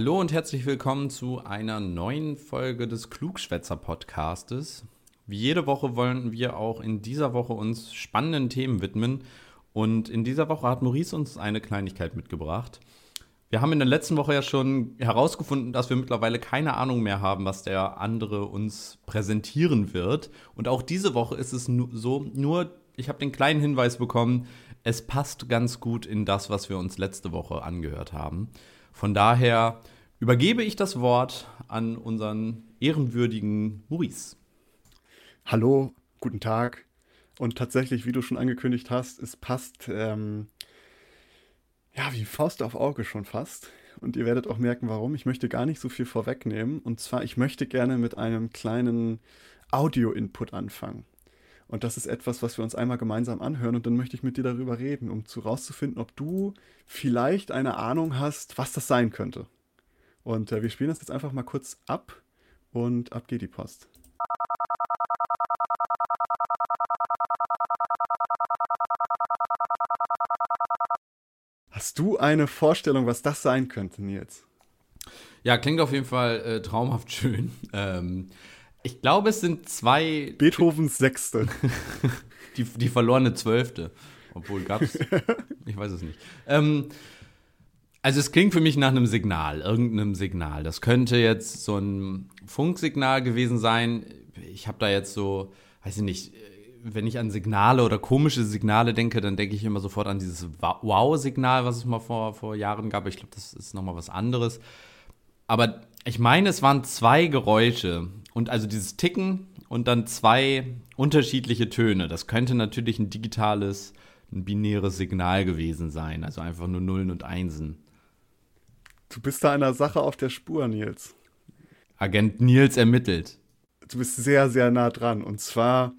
Hallo und herzlich willkommen zu einer neuen Folge des Klugschwätzer Podcastes. Wie jede Woche wollen wir auch in dieser Woche uns spannenden Themen widmen und in dieser Woche hat Maurice uns eine Kleinigkeit mitgebracht. Wir haben in der letzten Woche ja schon herausgefunden, dass wir mittlerweile keine Ahnung mehr haben, was der andere uns präsentieren wird. Und auch diese Woche ist es so, nur ich habe den kleinen Hinweis bekommen, es passt ganz gut in das, was wir uns letzte Woche angehört haben. Von daher übergebe ich das Wort an unseren ehrenwürdigen Maurice. Hallo, guten Tag. Und tatsächlich, wie du schon angekündigt hast, es passt ähm, ja wie Faust auf Auge schon fast. Und ihr werdet auch merken, warum. Ich möchte gar nicht so viel vorwegnehmen. Und zwar, ich möchte gerne mit einem kleinen Audio-Input anfangen. Und das ist etwas, was wir uns einmal gemeinsam anhören und dann möchte ich mit dir darüber reden, um zu rauszufinden, ob du vielleicht eine Ahnung hast, was das sein könnte. Und äh, wir spielen das jetzt einfach mal kurz ab und ab geht die Post. Hast du eine Vorstellung, was das sein könnte, Nils? Ja, klingt auf jeden Fall äh, traumhaft schön. Ähm, ich glaube, es sind zwei. Beethovens Sechste. die, die verlorene Zwölfte. Obwohl gab es. ich weiß es nicht. Ähm, also, es klingt für mich nach einem Signal, irgendeinem Signal. Das könnte jetzt so ein Funksignal gewesen sein. Ich habe da jetzt so, weiß ich nicht, wenn ich an Signale oder komische Signale denke, dann denke ich immer sofort an dieses Wow-Signal, was es mal vor, vor Jahren gab. Ich glaube, das ist nochmal was anderes. Aber ich meine, es waren zwei Geräusche. Und also dieses Ticken und dann zwei unterschiedliche Töne. Das könnte natürlich ein digitales, ein binäres Signal gewesen sein. Also einfach nur Nullen und Einsen. Du bist da einer Sache auf der Spur, Nils. Agent Nils ermittelt. Du bist sehr, sehr nah dran. Und zwar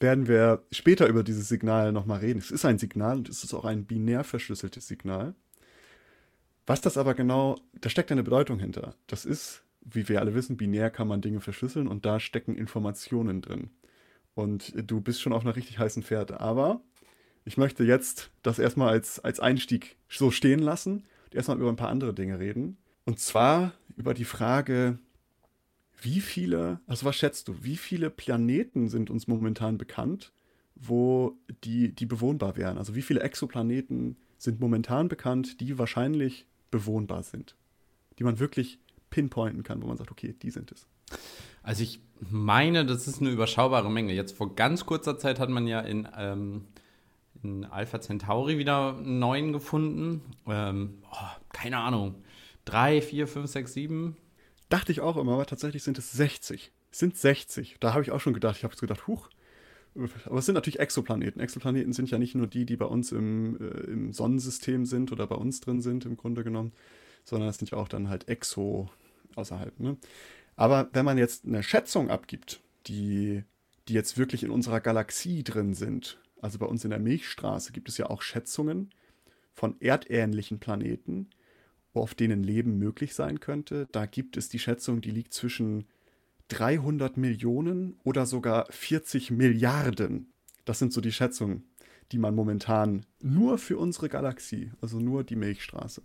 werden wir später über dieses Signal nochmal reden. Es ist ein Signal und es ist auch ein binär verschlüsseltes Signal. Was das aber genau, da steckt eine Bedeutung hinter. Das ist wie wir alle wissen, binär kann man Dinge verschlüsseln und da stecken Informationen drin. Und du bist schon auf einer richtig heißen Pferde. Aber ich möchte jetzt das erstmal als, als Einstieg so stehen lassen erstmal über ein paar andere Dinge reden. Und zwar über die Frage, wie viele, also was schätzt du, wie viele Planeten sind uns momentan bekannt, wo die, die bewohnbar wären? Also wie viele Exoplaneten sind momentan bekannt, die wahrscheinlich bewohnbar sind? Die man wirklich pinpointen kann, wo man sagt, okay, die sind es. Also ich meine, das ist eine überschaubare Menge. Jetzt vor ganz kurzer Zeit hat man ja in, ähm, in Alpha Centauri wieder einen neuen gefunden. Ähm, oh, keine Ahnung. Drei, vier, fünf, sechs, sieben. Dachte ich auch immer, aber tatsächlich sind es 60. Es sind 60. Da habe ich auch schon gedacht, ich habe gedacht, huch. Aber es sind natürlich Exoplaneten. Exoplaneten sind ja nicht nur die, die bei uns im, äh, im Sonnensystem sind oder bei uns drin sind, im Grunde genommen, sondern es sind ja auch dann halt Exo, außerhalb. Ne? Aber wenn man jetzt eine Schätzung abgibt, die, die jetzt wirklich in unserer Galaxie drin sind, also bei uns in der Milchstraße gibt es ja auch Schätzungen von erdähnlichen Planeten, auf denen Leben möglich sein könnte. Da gibt es die Schätzung, die liegt zwischen 300 Millionen oder sogar 40 Milliarden. Das sind so die Schätzungen, die man momentan nur für unsere Galaxie, also nur die Milchstraße.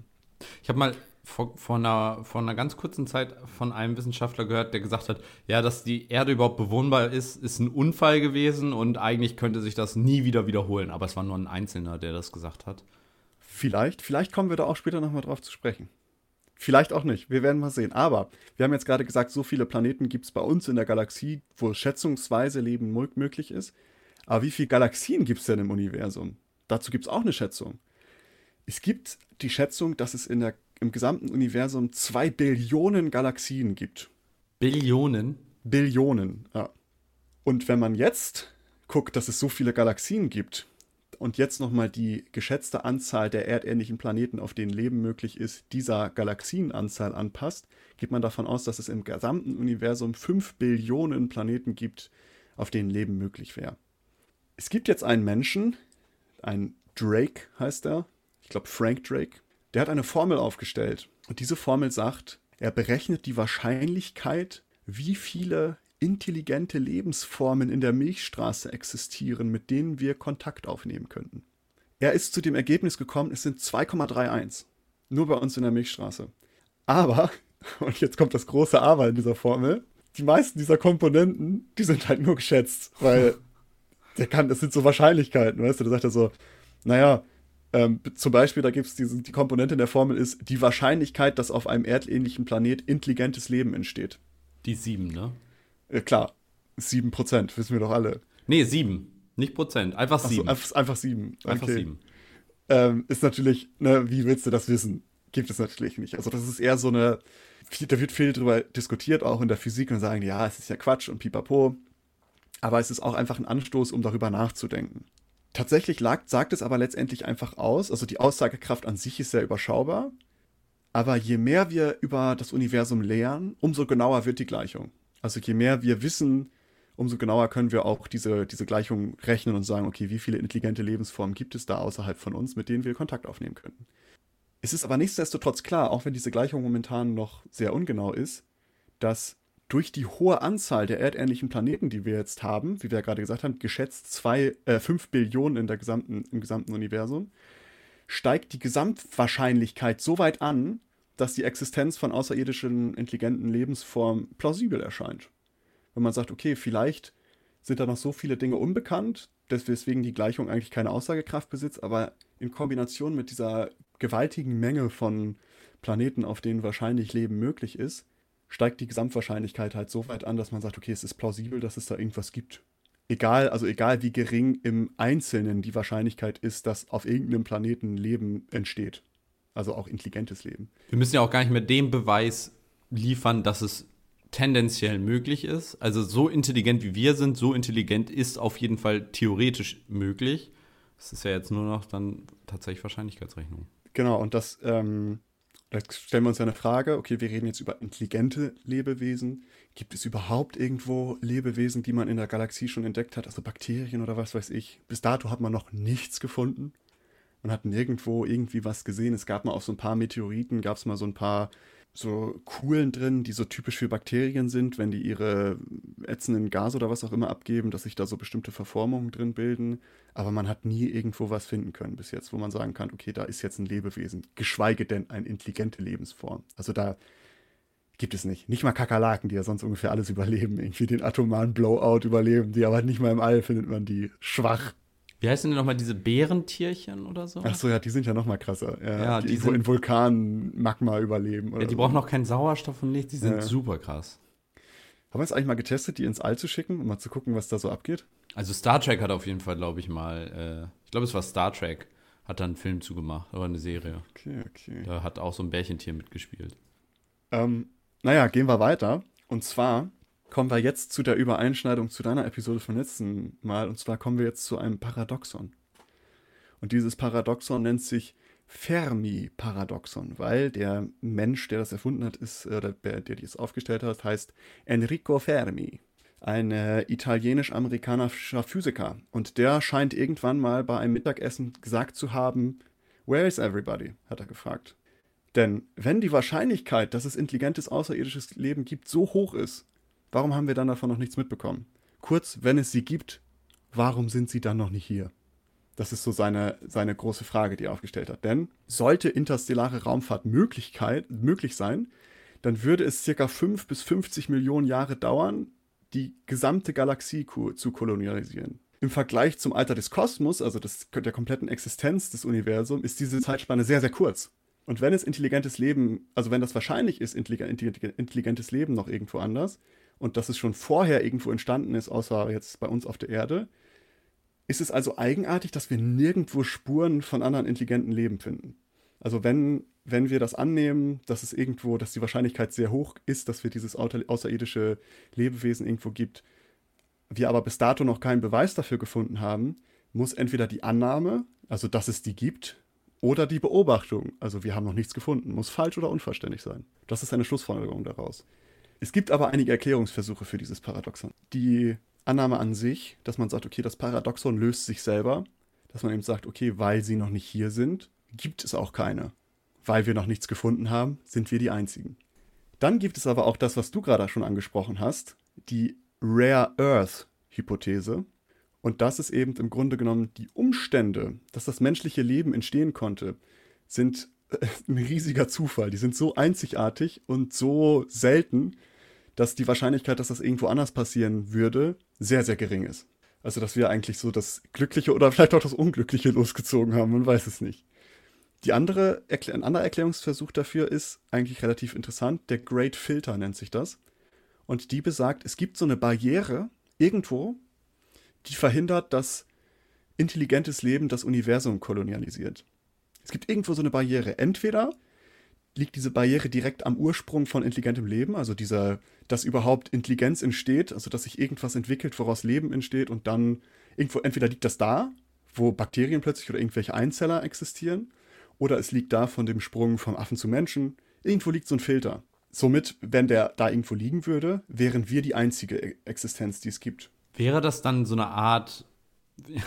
Ich habe mal vor, vor, einer, vor einer ganz kurzen Zeit von einem Wissenschaftler gehört, der gesagt hat, ja, dass die Erde überhaupt bewohnbar ist, ist ein Unfall gewesen und eigentlich könnte sich das nie wieder wiederholen. Aber es war nur ein Einzelner, der das gesagt hat. Vielleicht, vielleicht kommen wir da auch später nochmal drauf zu sprechen. Vielleicht auch nicht. Wir werden mal sehen. Aber wir haben jetzt gerade gesagt, so viele Planeten gibt es bei uns in der Galaxie, wo schätzungsweise Leben möglich ist. Aber wie viele Galaxien gibt es denn im Universum? Dazu gibt es auch eine Schätzung. Es gibt die Schätzung, dass es in der, im gesamten Universum zwei Billionen Galaxien gibt. Billionen? Billionen, ja. Und wenn man jetzt guckt, dass es so viele Galaxien gibt und jetzt nochmal die geschätzte Anzahl der erdähnlichen Planeten, auf denen Leben möglich ist, dieser Galaxienanzahl anpasst, geht man davon aus, dass es im gesamten Universum 5 Billionen Planeten gibt, auf denen Leben möglich wäre. Es gibt jetzt einen Menschen, ein Drake heißt er, ich glaube Frank Drake, der hat eine Formel aufgestellt. Und diese Formel sagt, er berechnet die Wahrscheinlichkeit, wie viele intelligente Lebensformen in der Milchstraße existieren, mit denen wir Kontakt aufnehmen könnten. Er ist zu dem Ergebnis gekommen, es sind 2,31. Nur bei uns in der Milchstraße. Aber, und jetzt kommt das große Aber in dieser Formel, die meisten dieser Komponenten, die sind halt nur geschätzt, weil der kann, das sind so Wahrscheinlichkeiten, weißt du, da sagt er so, naja, ähm, zum Beispiel, da gibt es die Komponente in der Formel ist die Wahrscheinlichkeit, dass auf einem erdähnlichen Planet intelligentes Leben entsteht. Die sieben, ne? Ja, klar, 7 Prozent, wissen wir doch alle. Nee, 7, nicht Prozent, einfach 7. So, einfach, einfach 7. Einfach 7. Ähm, ist natürlich, ne, wie willst du das wissen? Gibt es natürlich nicht. Also, das ist eher so eine, da wird viel drüber diskutiert, auch in der Physik, und sagen, ja, es ist ja Quatsch und pipapo. Aber es ist auch einfach ein Anstoß, um darüber nachzudenken. Tatsächlich lag, sagt es aber letztendlich einfach aus, also die Aussagekraft an sich ist sehr überschaubar. Aber je mehr wir über das Universum lernen, umso genauer wird die Gleichung. Also je mehr wir wissen, umso genauer können wir auch diese, diese Gleichung rechnen und sagen, okay, wie viele intelligente Lebensformen gibt es da außerhalb von uns, mit denen wir Kontakt aufnehmen könnten. Es ist aber nichtsdestotrotz klar, auch wenn diese Gleichung momentan noch sehr ungenau ist, dass durch die hohe Anzahl der erdähnlichen Planeten, die wir jetzt haben, wie wir ja gerade gesagt haben, geschätzt zwei, äh, 5 Billionen in der gesamten, im gesamten Universum, steigt die Gesamtwahrscheinlichkeit so weit an, dass die Existenz von außerirdischen intelligenten Lebensformen plausibel erscheint. Wenn man sagt, okay, vielleicht sind da noch so viele Dinge unbekannt, weswegen die Gleichung eigentlich keine Aussagekraft besitzt, aber in Kombination mit dieser gewaltigen Menge von Planeten, auf denen wahrscheinlich Leben möglich ist, steigt die Gesamtwahrscheinlichkeit halt so weit an, dass man sagt, okay, es ist plausibel, dass es da irgendwas gibt. Egal, also egal wie gering im Einzelnen die Wahrscheinlichkeit ist, dass auf irgendeinem Planeten Leben entsteht. Also auch intelligentes Leben. Wir müssen ja auch gar nicht mehr den Beweis liefern, dass es tendenziell möglich ist. Also so intelligent wie wir sind, so intelligent ist auf jeden Fall theoretisch möglich. Es ist ja jetzt nur noch dann tatsächlich Wahrscheinlichkeitsrechnung. Genau, und das, ähm, da stellen wir uns ja eine Frage, okay, wir reden jetzt über intelligente Lebewesen. Gibt es überhaupt irgendwo Lebewesen, die man in der Galaxie schon entdeckt hat, also Bakterien oder was weiß ich? Bis dato hat man noch nichts gefunden und hat nirgendwo irgendwie was gesehen. Es gab mal auf so ein paar Meteoriten, gab es mal so ein paar so Kuhlen drin, die so typisch für Bakterien sind, wenn die ihre ätzenden Gase oder was auch immer abgeben, dass sich da so bestimmte Verformungen drin bilden. Aber man hat nie irgendwo was finden können bis jetzt, wo man sagen kann, okay, da ist jetzt ein Lebewesen, geschweige denn eine intelligente Lebensform. Also da gibt es nicht. Nicht mal Kakerlaken, die ja sonst ungefähr alles überleben, irgendwie den atomaren Blowout überleben, die aber nicht mal im All findet man die schwach. Wie heißen denn nochmal diese Bärentierchen oder so? Ach so, ja, die sind ja nochmal krasser. Ja, Ja, die, die sind- in Vulkanen Magma überleben. Ja, die so. brauchen noch keinen Sauerstoff und nichts, die sind Ja. super krass. Haben wir es eigentlich mal getestet, die ins All zu schicken, um mal zu gucken, was da so abgeht? Also Star Trek hat auf jeden Fall, glaube ich mal, äh, ich glaube, es war Star Trek, hat da einen Film zugemacht, oder eine Serie. Okay, okay. Da hat auch so ein Bärchentier mitgespielt. Ähm, naja, gehen wir weiter. Und zwar kommen wir jetzt zu der Übereinschneidung zu deiner Episode vom letzten Mal. Und zwar kommen wir jetzt zu einem Paradoxon. Und dieses Paradoxon nennt sich Fermi-Paradoxon, weil der Mensch, der das erfunden hat, ist, äh, der, der das aufgestellt hat, heißt Enrico Fermi. Ein äh, italienisch-amerikanischer Physiker. Und der scheint irgendwann mal bei einem Mittagessen gesagt zu haben, Where is everybody? hat er gefragt. Denn wenn die Wahrscheinlichkeit, dass es intelligentes außerirdisches Leben gibt, so hoch ist, warum haben wir dann davon noch nichts mitbekommen? Kurz, wenn es sie gibt, warum sind sie dann noch nicht hier? Das ist so seine, seine große Frage, die er aufgestellt hat. Denn sollte interstellare Raumfahrt Möglichkeit, möglich sein, dann würde es circa 5 bis 50 Millionen Jahre dauern, die gesamte Galaxie zu kolonialisieren. Im Vergleich zum Alter des Kosmos, also des, der kompletten Existenz des Universums, ist diese Zeitspanne sehr, sehr kurz. Und wenn es intelligentes Leben, also wenn das wahrscheinlich ist, intelligentes Leben noch irgendwo anders und dass es schon vorher irgendwo entstanden ist, außer jetzt bei uns auf der Erde, ist es also eigenartig, dass wir nirgendwo Spuren von anderen intelligenten Leben finden. Also wenn, wenn wir das annehmen, dass es irgendwo, dass die Wahrscheinlichkeit sehr hoch ist, dass wir dieses außerirdische Lebewesen irgendwo gibt, wir aber bis dato noch keinen Beweis dafür gefunden haben, muss entweder die Annahme, also dass es die gibt, oder die Beobachtung, also wir haben noch nichts gefunden, muss falsch oder unvollständig sein. Das ist eine Schlussfolgerung daraus. Es gibt aber einige Erklärungsversuche für dieses Paradoxon. Die Annahme an sich, dass man sagt, okay, das Paradoxon löst sich selber, dass man eben sagt, okay, weil sie noch nicht hier sind, gibt es auch keine. Weil wir noch nichts gefunden haben, sind wir die Einzigen. Dann gibt es aber auch das, was du gerade schon angesprochen hast, die Rare Earth Hypothese. Und das ist eben im Grunde genommen die Umstände, dass das menschliche Leben entstehen konnte, sind ein riesiger Zufall. Die sind so einzigartig und so selten, dass die Wahrscheinlichkeit, dass das irgendwo anders passieren würde, sehr, sehr gering ist. Also, dass wir eigentlich so das Glückliche oder vielleicht auch das Unglückliche losgezogen haben, man weiß es nicht. Die andere, ein anderer Erklärungsversuch dafür ist eigentlich relativ interessant. Der Great Filter nennt sich das. Und die besagt, es gibt so eine Barriere irgendwo, die verhindert, dass intelligentes Leben das Universum kolonialisiert. Es gibt irgendwo so eine Barriere. Entweder liegt diese Barriere direkt am Ursprung von intelligentem Leben, also dieser, dass überhaupt Intelligenz entsteht, also dass sich irgendwas entwickelt, woraus Leben entsteht und dann irgendwo, entweder liegt das da, wo Bakterien plötzlich oder irgendwelche Einzeller existieren, oder es liegt da von dem Sprung vom Affen zu Menschen. Irgendwo liegt so ein Filter. Somit, wenn der da irgendwo liegen würde, wären wir die einzige e- Existenz, die es gibt. Wäre das dann so eine Art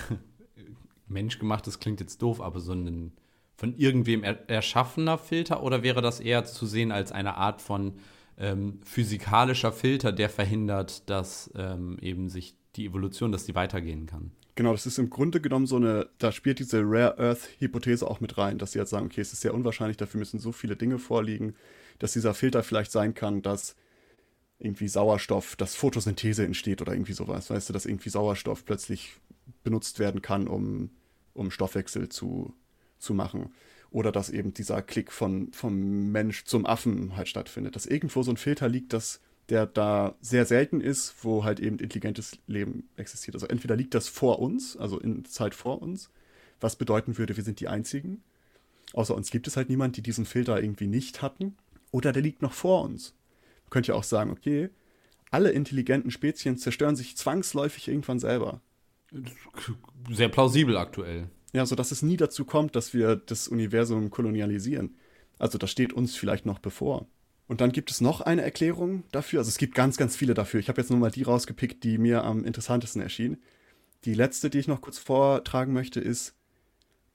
menschgemachtes klingt jetzt doof, aber so ein von irgendwem er erschaffener Filter oder wäre das eher zu sehen als eine Art von ähm, physikalischer Filter, der verhindert, dass ähm, eben sich die Evolution, dass die weitergehen kann? Genau, das ist im Grunde genommen so eine, da spielt diese Rare Earth-Hypothese auch mit rein, dass sie jetzt sagen, okay, es ist sehr unwahrscheinlich, dafür müssen so viele Dinge vorliegen, dass dieser Filter vielleicht sein kann, dass irgendwie Sauerstoff, dass Photosynthese entsteht oder irgendwie sowas, weißt du, dass irgendwie Sauerstoff plötzlich benutzt werden kann, um, um Stoffwechsel zu, zu machen. Oder dass eben dieser Klick von, vom Mensch zum Affen halt stattfindet. Dass irgendwo so ein Filter liegt, dass der da sehr selten ist, wo halt eben intelligentes Leben existiert. Also entweder liegt das vor uns, also in Zeit vor uns, was bedeuten würde, wir sind die Einzigen. Außer uns gibt es halt niemand, die diesen Filter irgendwie nicht hatten. Oder der liegt noch vor uns. Man könnte ja auch sagen, okay, alle intelligenten Spezien zerstören sich zwangsläufig irgendwann selber. Sehr plausibel aktuell. Ja, sodass es nie dazu kommt, dass wir das Universum kolonialisieren. Also das steht uns vielleicht noch bevor. Und dann gibt es noch eine Erklärung dafür. Also es gibt ganz, ganz viele dafür. Ich habe jetzt nur mal die rausgepickt, die mir am interessantesten erschienen. Die letzte, die ich noch kurz vortragen möchte, ist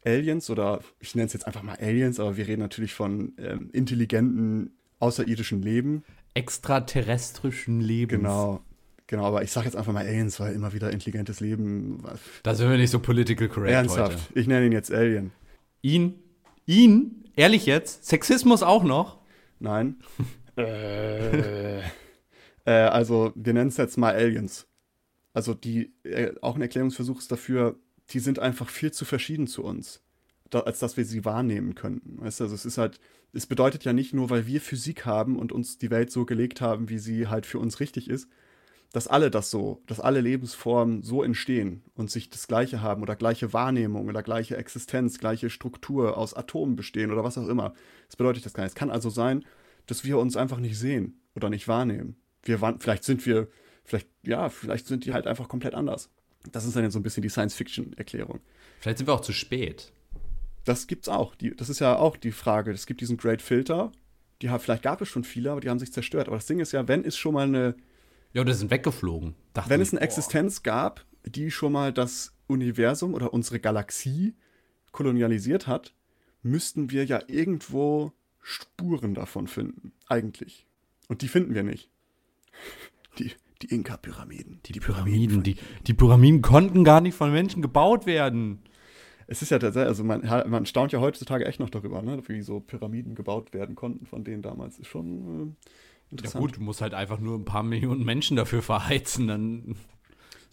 Aliens oder ich nenne es jetzt einfach mal Aliens, aber wir reden natürlich von ähm, intelligenten außerirdischen Leben. Extraterrestrischen Leben. Genau. Genau, aber ich sage jetzt einfach mal Aliens, weil immer wieder intelligentes Leben. Da sind wir nicht so political correct Ernsthaft, heute. ich nenne ihn jetzt Alien. Ihn? Ihn? Ehrlich jetzt? Sexismus auch noch? Nein. äh, äh, also, wir nennen es jetzt mal Aliens. Also, die, äh, auch ein Erklärungsversuch ist dafür, die sind einfach viel zu verschieden zu uns, da, als dass wir sie wahrnehmen könnten. Weißt du, also es ist halt, es bedeutet ja nicht nur, weil wir Physik haben und uns die Welt so gelegt haben, wie sie halt für uns richtig ist, dass alle das so, dass alle Lebensformen so entstehen und sich das Gleiche haben oder gleiche Wahrnehmung oder gleiche Existenz, gleiche Struktur aus Atomen bestehen oder was auch immer. Das bedeutet das gar nicht. Es kann also sein, dass wir uns einfach nicht sehen oder nicht wahrnehmen. Wir vielleicht sind wir, vielleicht, ja, vielleicht sind die halt einfach komplett anders. Das ist dann jetzt so ein bisschen die Science-Fiction-Erklärung. Vielleicht sind wir auch zu spät. Das gibt's auch. Die, das ist ja auch die Frage. Es gibt diesen Great Filter. Die haben, vielleicht gab es schon viele, aber die haben sich zerstört. Aber das Ding ist ja, wenn es schon mal eine ja, die sind weggeflogen. Wenn es eine boah. Existenz gab, die schon mal das Universum oder unsere Galaxie kolonialisiert hat, müssten wir ja irgendwo Spuren davon finden. Eigentlich. Und die finden wir nicht. Die, die Inka-Pyramiden. Die, die, Pyramiden, die, die Pyramiden konnten gar nicht von Menschen gebaut werden. Es ist ja tatsächlich, also man, man staunt ja heutzutage echt noch darüber, ne, wie so Pyramiden gebaut werden konnten von denen damals. Ist schon. Äh. Ja gut, du musst halt einfach nur ein paar Millionen Menschen dafür verheizen, dann.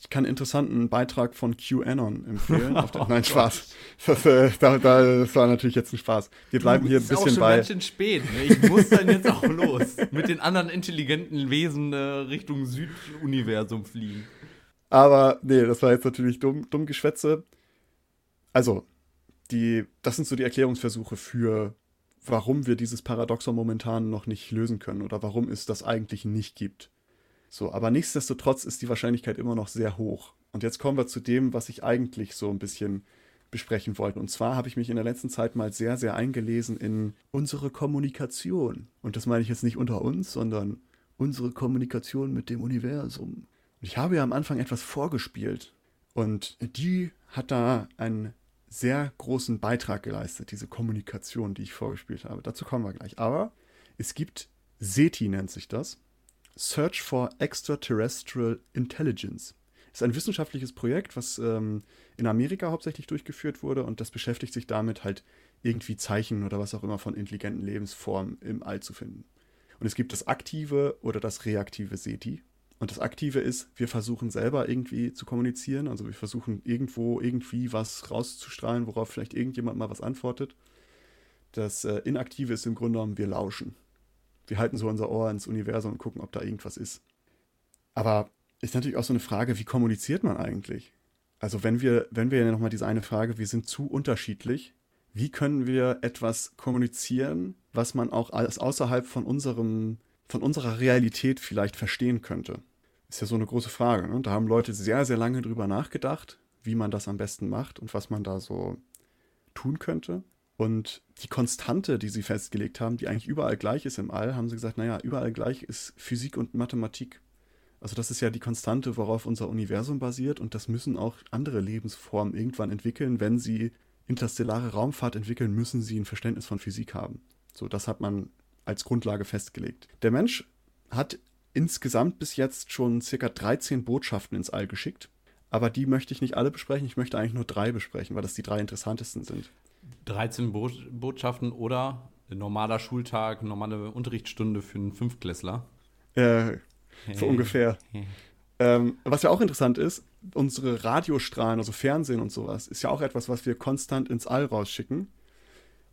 ich kann einen interessanten Beitrag von QAnon empfehlen. oh, nein, Spaß. Das, äh, da, da, das war natürlich jetzt ein Spaß. Wir bleiben hier ein bisschen ist auch schon bei. Ganz schön spät. Ne? Ich muss dann jetzt auch los. Mit den anderen intelligenten Wesen äh, Richtung Süduniversum fliegen. Aber nee, das war jetzt natürlich dumm, dumm Geschwätze. Also, die, das sind so die Erklärungsversuche für, warum wir dieses Paradoxon momentan noch nicht lösen können oder warum es das eigentlich nicht gibt. So, aber nichtsdestotrotz ist die Wahrscheinlichkeit immer noch sehr hoch. Und jetzt kommen wir zu dem, was ich eigentlich so ein bisschen besprechen wollte. Und zwar habe ich mich in der letzten Zeit mal sehr, sehr eingelesen in unsere Kommunikation. Und das meine ich jetzt nicht unter uns, sondern unsere Kommunikation mit dem Universum. Und ich habe ja am Anfang etwas vorgespielt. Und die hat da einen sehr großen Beitrag geleistet, diese Kommunikation, die ich vorgespielt habe. Dazu kommen wir gleich. Aber es gibt SETI nennt sich das. Search for Extraterrestrial Intelligence. Ist ein wissenschaftliches Projekt, was ähm, in Amerika hauptsächlich durchgeführt wurde und das beschäftigt sich damit halt irgendwie Zeichen oder was auch immer von intelligenten Lebensformen im All zu finden. Und es gibt das aktive oder das reaktive SETI. Und das aktive ist, wir versuchen selber irgendwie zu kommunizieren, also wir versuchen irgendwo irgendwie was rauszustrahlen, worauf vielleicht irgendjemand mal was antwortet. Das äh, inaktive ist im Grunde genommen, wir lauschen wir halten so unser Ohr ins Universum und gucken, ob da irgendwas ist. Aber ist natürlich auch so eine Frage, wie kommuniziert man eigentlich? Also wenn wir, wenn wir ja nochmal diese eine Frage, wir sind zu unterschiedlich, wie können wir etwas kommunizieren, was man auch als außerhalb von unserem, von unserer Realität vielleicht verstehen könnte? Ist ja so eine große Frage. Ne? Da haben Leute sehr, sehr lange drüber nachgedacht, wie man das am besten macht und was man da so tun könnte. Und die Konstante, die sie festgelegt haben, die eigentlich überall gleich ist im All, haben sie gesagt, naja, überall gleich ist Physik und Mathematik. Also das ist ja die Konstante, worauf unser Universum basiert und das müssen auch andere Lebensformen irgendwann entwickeln. Wenn sie interstellare Raumfahrt entwickeln, müssen sie ein Verständnis von Physik haben. So, das hat man als Grundlage festgelegt. Der Mensch hat insgesamt bis jetzt schon circa 13 Botschaften ins All geschickt. Aber die möchte ich nicht alle besprechen. Ich möchte eigentlich nur drei besprechen, weil das die drei interessantesten sind. 13 Bo Botschaften oder normaler Schultag, normale Unterrichtsstunde für einen Fünftklässler. Ja, so ungefähr. ähm, was ja auch interessant ist, unsere Radiostrahlen, also Fernsehen und sowas, ist ja auch etwas, was wir konstant ins All rausschicken.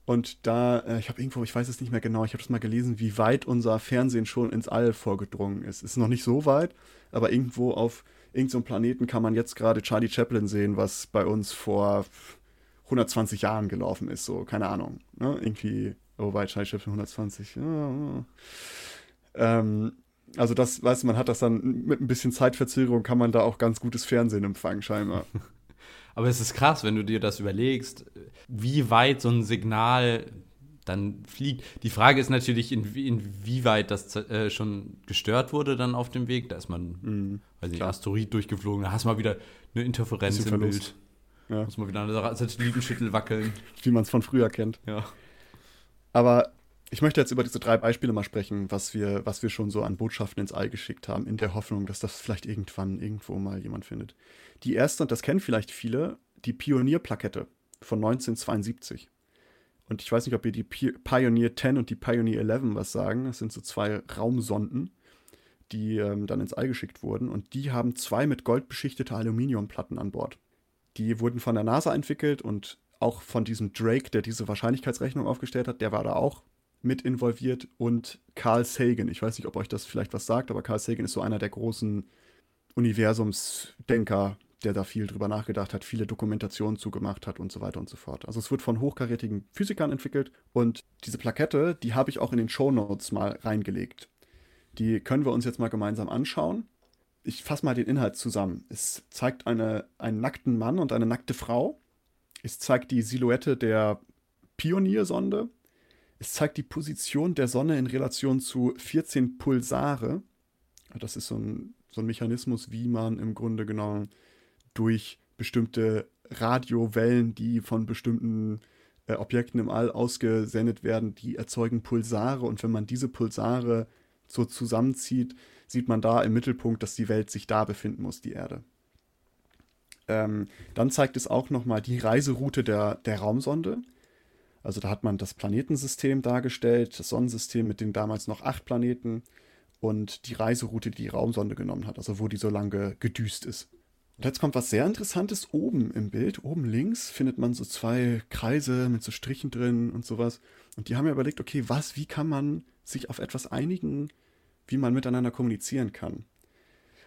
Und da, äh, ich habe irgendwo, ich weiß es nicht mehr genau, ich habe das mal gelesen, wie weit unser Fernsehen schon ins All vorgedrungen ist. Ist noch nicht so weit, aber irgendwo auf irgendeinem Planeten kann man jetzt gerade Charlie Chaplin sehen, was bei uns vor 120 Jahren gelaufen ist, so, keine Ahnung. Ne? Irgendwie, oh, weit Scheißschiff 120. Ja, ähm, also das, weißt du, man hat das dann mit ein bisschen Zeitverzögerung, kann man da auch ganz gutes Fernsehen empfangen, scheinbar. Aber es ist krass, wenn du dir das überlegst, wie weit so ein Signal dann fliegt. Die Frage ist natürlich, in, inwieweit das äh, schon gestört wurde dann auf dem Weg. Da ist man, mhm, weiß nicht, Asteroid durchgeflogen, da hast du mal wieder eine Interferenz im Bild. Ja. Muss man wieder an der Satellitenschüttel wackeln. Wie man es von früher kennt. Ja. Aber ich möchte jetzt über diese drei Beispiele mal sprechen, was wir, was wir schon so an Botschaften ins All geschickt haben, in der Hoffnung, dass das vielleicht irgendwann irgendwo mal jemand findet. Die erste, und das kennen vielleicht viele, die Pionierplakette von 1972. Und ich weiß nicht, ob ihr die Pioneer 10 und die Pioneer 11 was sagen. Das sind so zwei Raumsonden, die ähm, dann ins All geschickt wurden. Und die haben zwei mit Gold beschichtete Aluminiumplatten an Bord. Die wurden von der NASA entwickelt und auch von diesem Drake, der diese Wahrscheinlichkeitsrechnung aufgestellt hat, der war da auch mit involviert und Carl Sagan. Ich weiß nicht, ob euch das vielleicht was sagt, aber Carl Sagan ist so einer der großen Universumsdenker, der da viel drüber nachgedacht hat, viele Dokumentationen zugemacht hat und so weiter und so fort. Also es wird von hochkarätigen Physikern entwickelt und diese Plakette, die habe ich auch in den Show Notes mal reingelegt. Die können wir uns jetzt mal gemeinsam anschauen ich fasse mal den Inhalt zusammen. Es zeigt eine, einen nackten Mann und eine nackte Frau. Es zeigt die Silhouette der Pioniersonde. Es zeigt die Position der Sonne in Relation zu 14 Pulsare. Das ist so ein, so ein Mechanismus, wie man im Grunde genommen durch bestimmte Radiowellen, die von bestimmten äh, Objekten im All ausgesendet werden, die erzeugen Pulsare. Und wenn man diese Pulsare so zusammenzieht, sieht man da im Mittelpunkt, dass die Welt sich da befinden muss, die Erde. Ähm, dann zeigt es auch nochmal die Reiseroute der, der Raumsonde. Also da hat man das Planetensystem dargestellt, das Sonnensystem mit den damals noch acht Planeten und die Reiseroute, die die Raumsonde genommen hat, also wo die so lange gedüst ist. Und jetzt kommt was sehr Interessantes oben im Bild. Oben links findet man so zwei Kreise mit so Strichen drin und sowas. Und die haben ja überlegt, okay, was, wie kann man sich auf etwas einigen, wie man miteinander kommunizieren kann.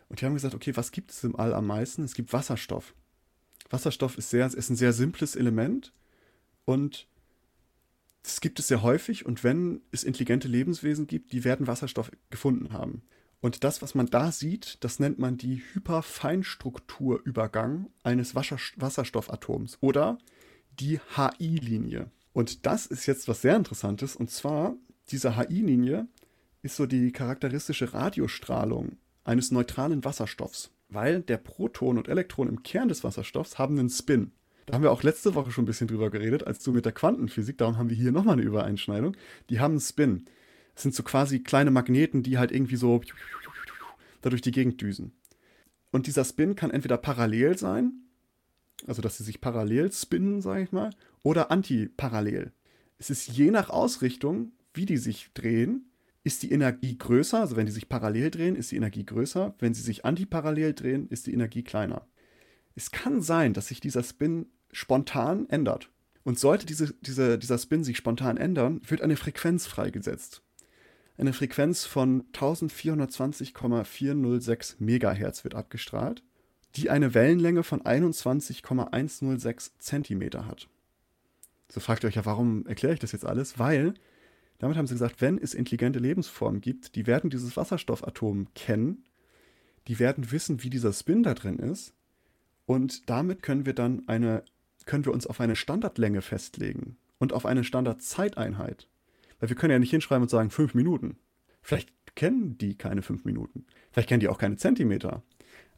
Und die haben gesagt, okay, was gibt es im All am meisten? Es gibt Wasserstoff. Wasserstoff ist, sehr, ist ein sehr simples Element und das gibt es sehr häufig und wenn es intelligente Lebenswesen gibt, die werden Wasserstoff gefunden haben. Und das, was man da sieht, das nennt man die Hyperfeinstrukturübergang eines Wasserstoffatoms oder die HI-Linie. Und das ist jetzt was sehr Interessantes. Und zwar, diese HI-Linie ist so die charakteristische Radiostrahlung eines neutralen Wasserstoffs. Weil der Proton und Elektron im Kern des Wasserstoffs haben einen Spin. Da haben wir auch letzte Woche schon ein bisschen drüber geredet, als du mit der Quantenphysik, darum haben wir hier nochmal eine Übereinschneidung. Die haben einen Spin. Das sind so quasi kleine Magneten, die halt irgendwie so da durch die Gegend düsen. Und dieser Spin kann entweder parallel sein, also dass sie sich parallel spinnen, sage ich mal, oder antiparallel. Es ist je nach Ausrichtung, wie die sich drehen, ist die Energie größer, also wenn die sich parallel drehen, ist die Energie größer, wenn sie sich antiparallel drehen, ist die Energie kleiner. Es kann sein, dass sich dieser Spin spontan ändert. Und sollte diese, diese, dieser Spin sich spontan ändern, wird eine Frequenz freigesetzt eine Frequenz von 1420,406 MHz wird abgestrahlt, die eine Wellenlänge von 21,106 cm hat. So fragt ihr euch ja, warum erkläre ich das jetzt alles? Weil damit haben sie gesagt, wenn es intelligente Lebensformen gibt, die werden dieses Wasserstoffatom kennen, die werden wissen, wie dieser Spin da drin ist und damit können wir dann eine können wir uns auf eine Standardlänge festlegen und auf eine Standardzeiteinheit. Weil wir können ja nicht hinschreiben und sagen fünf Minuten. Vielleicht kennen die keine fünf Minuten. Vielleicht kennen die auch keine Zentimeter.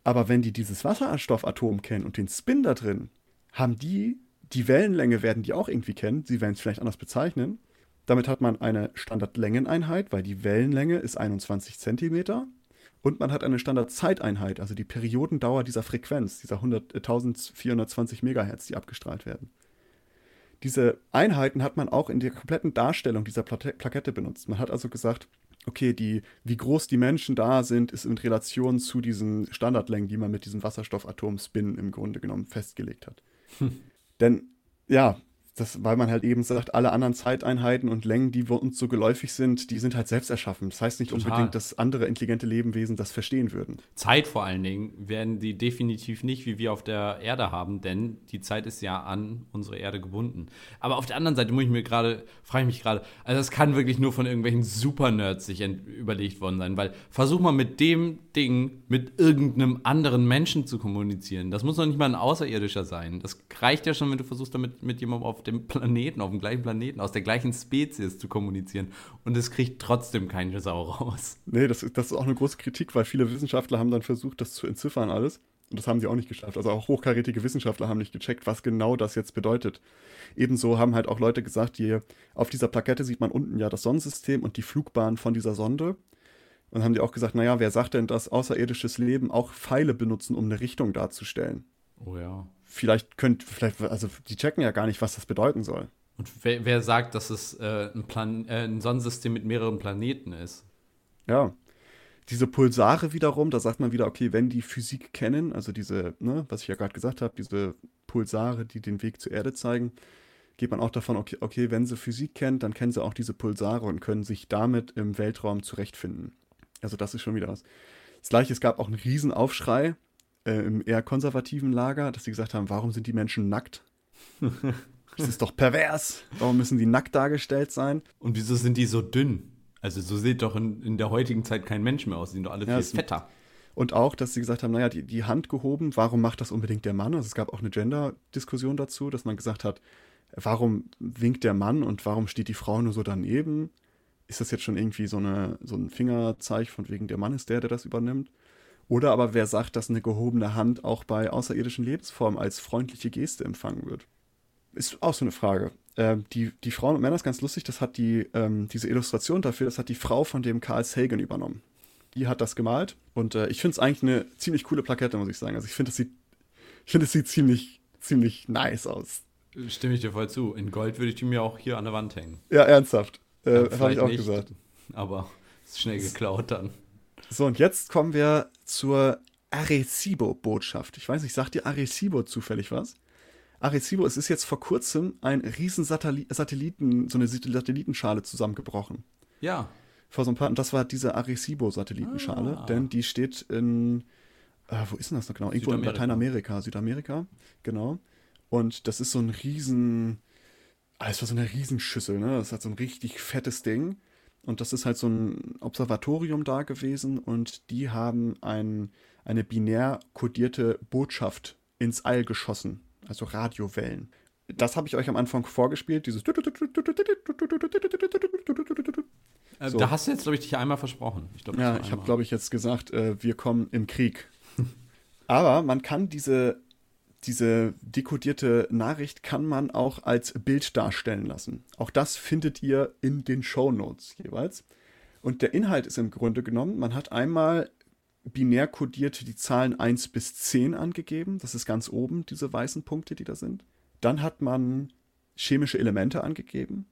Aber wenn die dieses Wasserstoffatom kennen und den Spin da drin, haben die, die Wellenlänge werden die auch irgendwie kennen. Sie werden es vielleicht anders bezeichnen. Damit hat man eine Standardlängeneinheit, weil die Wellenlänge ist 21 Zentimeter. Und man hat eine Standardzeiteinheit, also die Periodendauer dieser Frequenz, dieser 100, 1420 Megahertz, die abgestrahlt werden diese Einheiten hat man auch in der kompletten Darstellung dieser Plakette benutzt. Man hat also gesagt, okay, die, wie groß die Menschen da sind, ist in Relation zu diesen Standardlängen, die man mit diesem Wasserstoffatom-Spin im Grunde genommen festgelegt hat. Hm. Denn ja, das, weil man halt eben sagt, alle anderen Zeiteinheiten und Längen, die uns so geläufig sind, die sind halt selbst erschaffen. Das heißt nicht Total. unbedingt, dass andere intelligente Lebewesen das verstehen würden. Zeit vor allen Dingen werden die definitiv nicht, wie wir auf der Erde haben, denn die Zeit ist ja an unsere Erde gebunden. Aber auf der anderen Seite muss ich mir gerade, frage ich mich gerade, also das kann wirklich nur von irgendwelchen Super-Nerds sich überlegt worden sein, weil versuch mal mit dem Ding mit irgendeinem anderen Menschen zu kommunizieren. Das muss doch nicht mal ein Außerirdischer sein. Das reicht ja schon, wenn du versuchst, damit mit jemandem auf dem Planeten, auf dem gleichen Planeten, aus der gleichen Spezies zu kommunizieren. Und es kriegt trotzdem keine Sau raus. Nee, das, das ist auch eine große Kritik, weil viele Wissenschaftler haben dann versucht, das zu entziffern alles. Und das haben sie auch nicht geschafft. Also auch hochkarätige Wissenschaftler haben nicht gecheckt, was genau das jetzt bedeutet. Ebenso haben halt auch Leute gesagt, die, auf dieser Plakette sieht man unten ja das Sonnensystem und die Flugbahn von dieser Sonde. Und haben die auch gesagt, naja, wer sagt denn, dass außerirdisches Leben auch Pfeile benutzen, um eine Richtung darzustellen? Oh ja vielleicht könnt, vielleicht, also die checken ja gar nicht, was das bedeuten soll. Und wer, wer sagt, dass es äh, ein, Plan äh, ein Sonnensystem mit mehreren Planeten ist? Ja. Diese Pulsare wiederum, da sagt man wieder, okay, wenn die Physik kennen, also diese, ne, was ich ja gerade gesagt habe, diese Pulsare, die den Weg zur Erde zeigen, geht man auch davon, okay, okay, wenn sie Physik kennt, dann kennen sie auch diese Pulsare und können sich damit im Weltraum zurechtfinden. Also das ist schon wieder was. Das gleiche, es gab auch einen Riesenaufschrei äh, im eher konservativen Lager, dass sie gesagt haben, warum sind die Menschen nackt? das ist doch pervers. Warum müssen die nackt dargestellt sein? Und wieso sind die so dünn? Also so sieht doch in, in der heutigen Zeit kein Mensch mehr aus. Die sind doch alle ja, viel fetter. Und auch, dass sie gesagt haben, naja, die, die Hand gehoben, warum macht das unbedingt der Mann? Also es gab auch eine Gender-Diskussion dazu, dass man gesagt hat, warum winkt der Mann und warum steht die Frau nur so daneben? Ist das jetzt schon irgendwie so, eine, so ein Fingerzeichen von wegen, der Mann ist der, der das übernimmt? Oder aber wer sagt, dass eine gehobene Hand auch bei außerirdischen Lebensformen als freundliche Geste empfangen wird? Ist auch so eine Frage. Ähm, die, die Frauen und Männer ist ganz lustig, das hat die, ähm, diese Illustration dafür, das hat die Frau von dem Carl Sagan übernommen. Die hat das gemalt und äh, ich finde es eigentlich eine ziemlich coole Plakette, muss ich sagen. Also ich finde, es sieht, ich finde, es sieht ziemlich, ziemlich nice aus. Stimme ich dir voll zu. In Gold würde ich die mir auch hier an der Wand hängen. Ja, ernsthaft. Äh, Habe ich auch nicht, gesagt. Aber ist schnell geklaut dann. So, und jetzt kommen wir zur Arecibo-Botschaft. Ich weiß nicht, sagt dir Arecibo zufällig was? Arecibo, es ist jetzt vor kurzem ein riesen Satelliten, so eine Satellitenschale zusammengebrochen. Ja. Vor so ein paar, und das war diese Arecibo-Satellitenschale, Ah. denn die steht in, äh, wo ist denn das noch genau? Irgendwo in. Lateinamerika, Südamerika, genau. Und das ist so ein riesen, ah, es war so eine Riesenschüssel, ne? Das hat so ein richtig fettes Ding. Und das ist halt so ein Observatorium da gewesen und die haben ein, eine binär kodierte Botschaft ins All geschossen, also Radiowellen. Das habe ich euch am Anfang vorgespielt, dieses Äh, So. Da hast du jetzt, glaube ich, dich einmal versprochen. Ich glaub, Ja, ich habe, glaube ich, jetzt gesagt, äh, wir kommen im Krieg. Aber man kann diese, diese dekodierte Nachricht kann man auch als Bild darstellen lassen. Auch das findet ihr in den Shownotes jeweils. Und der Inhalt ist im Grunde genommen, man hat einmal binär kodiert die Zahlen 1 bis 10 angegeben. Das ist ganz oben, diese weißen Punkte, die da sind. Dann hat man chemische Elemente angegeben.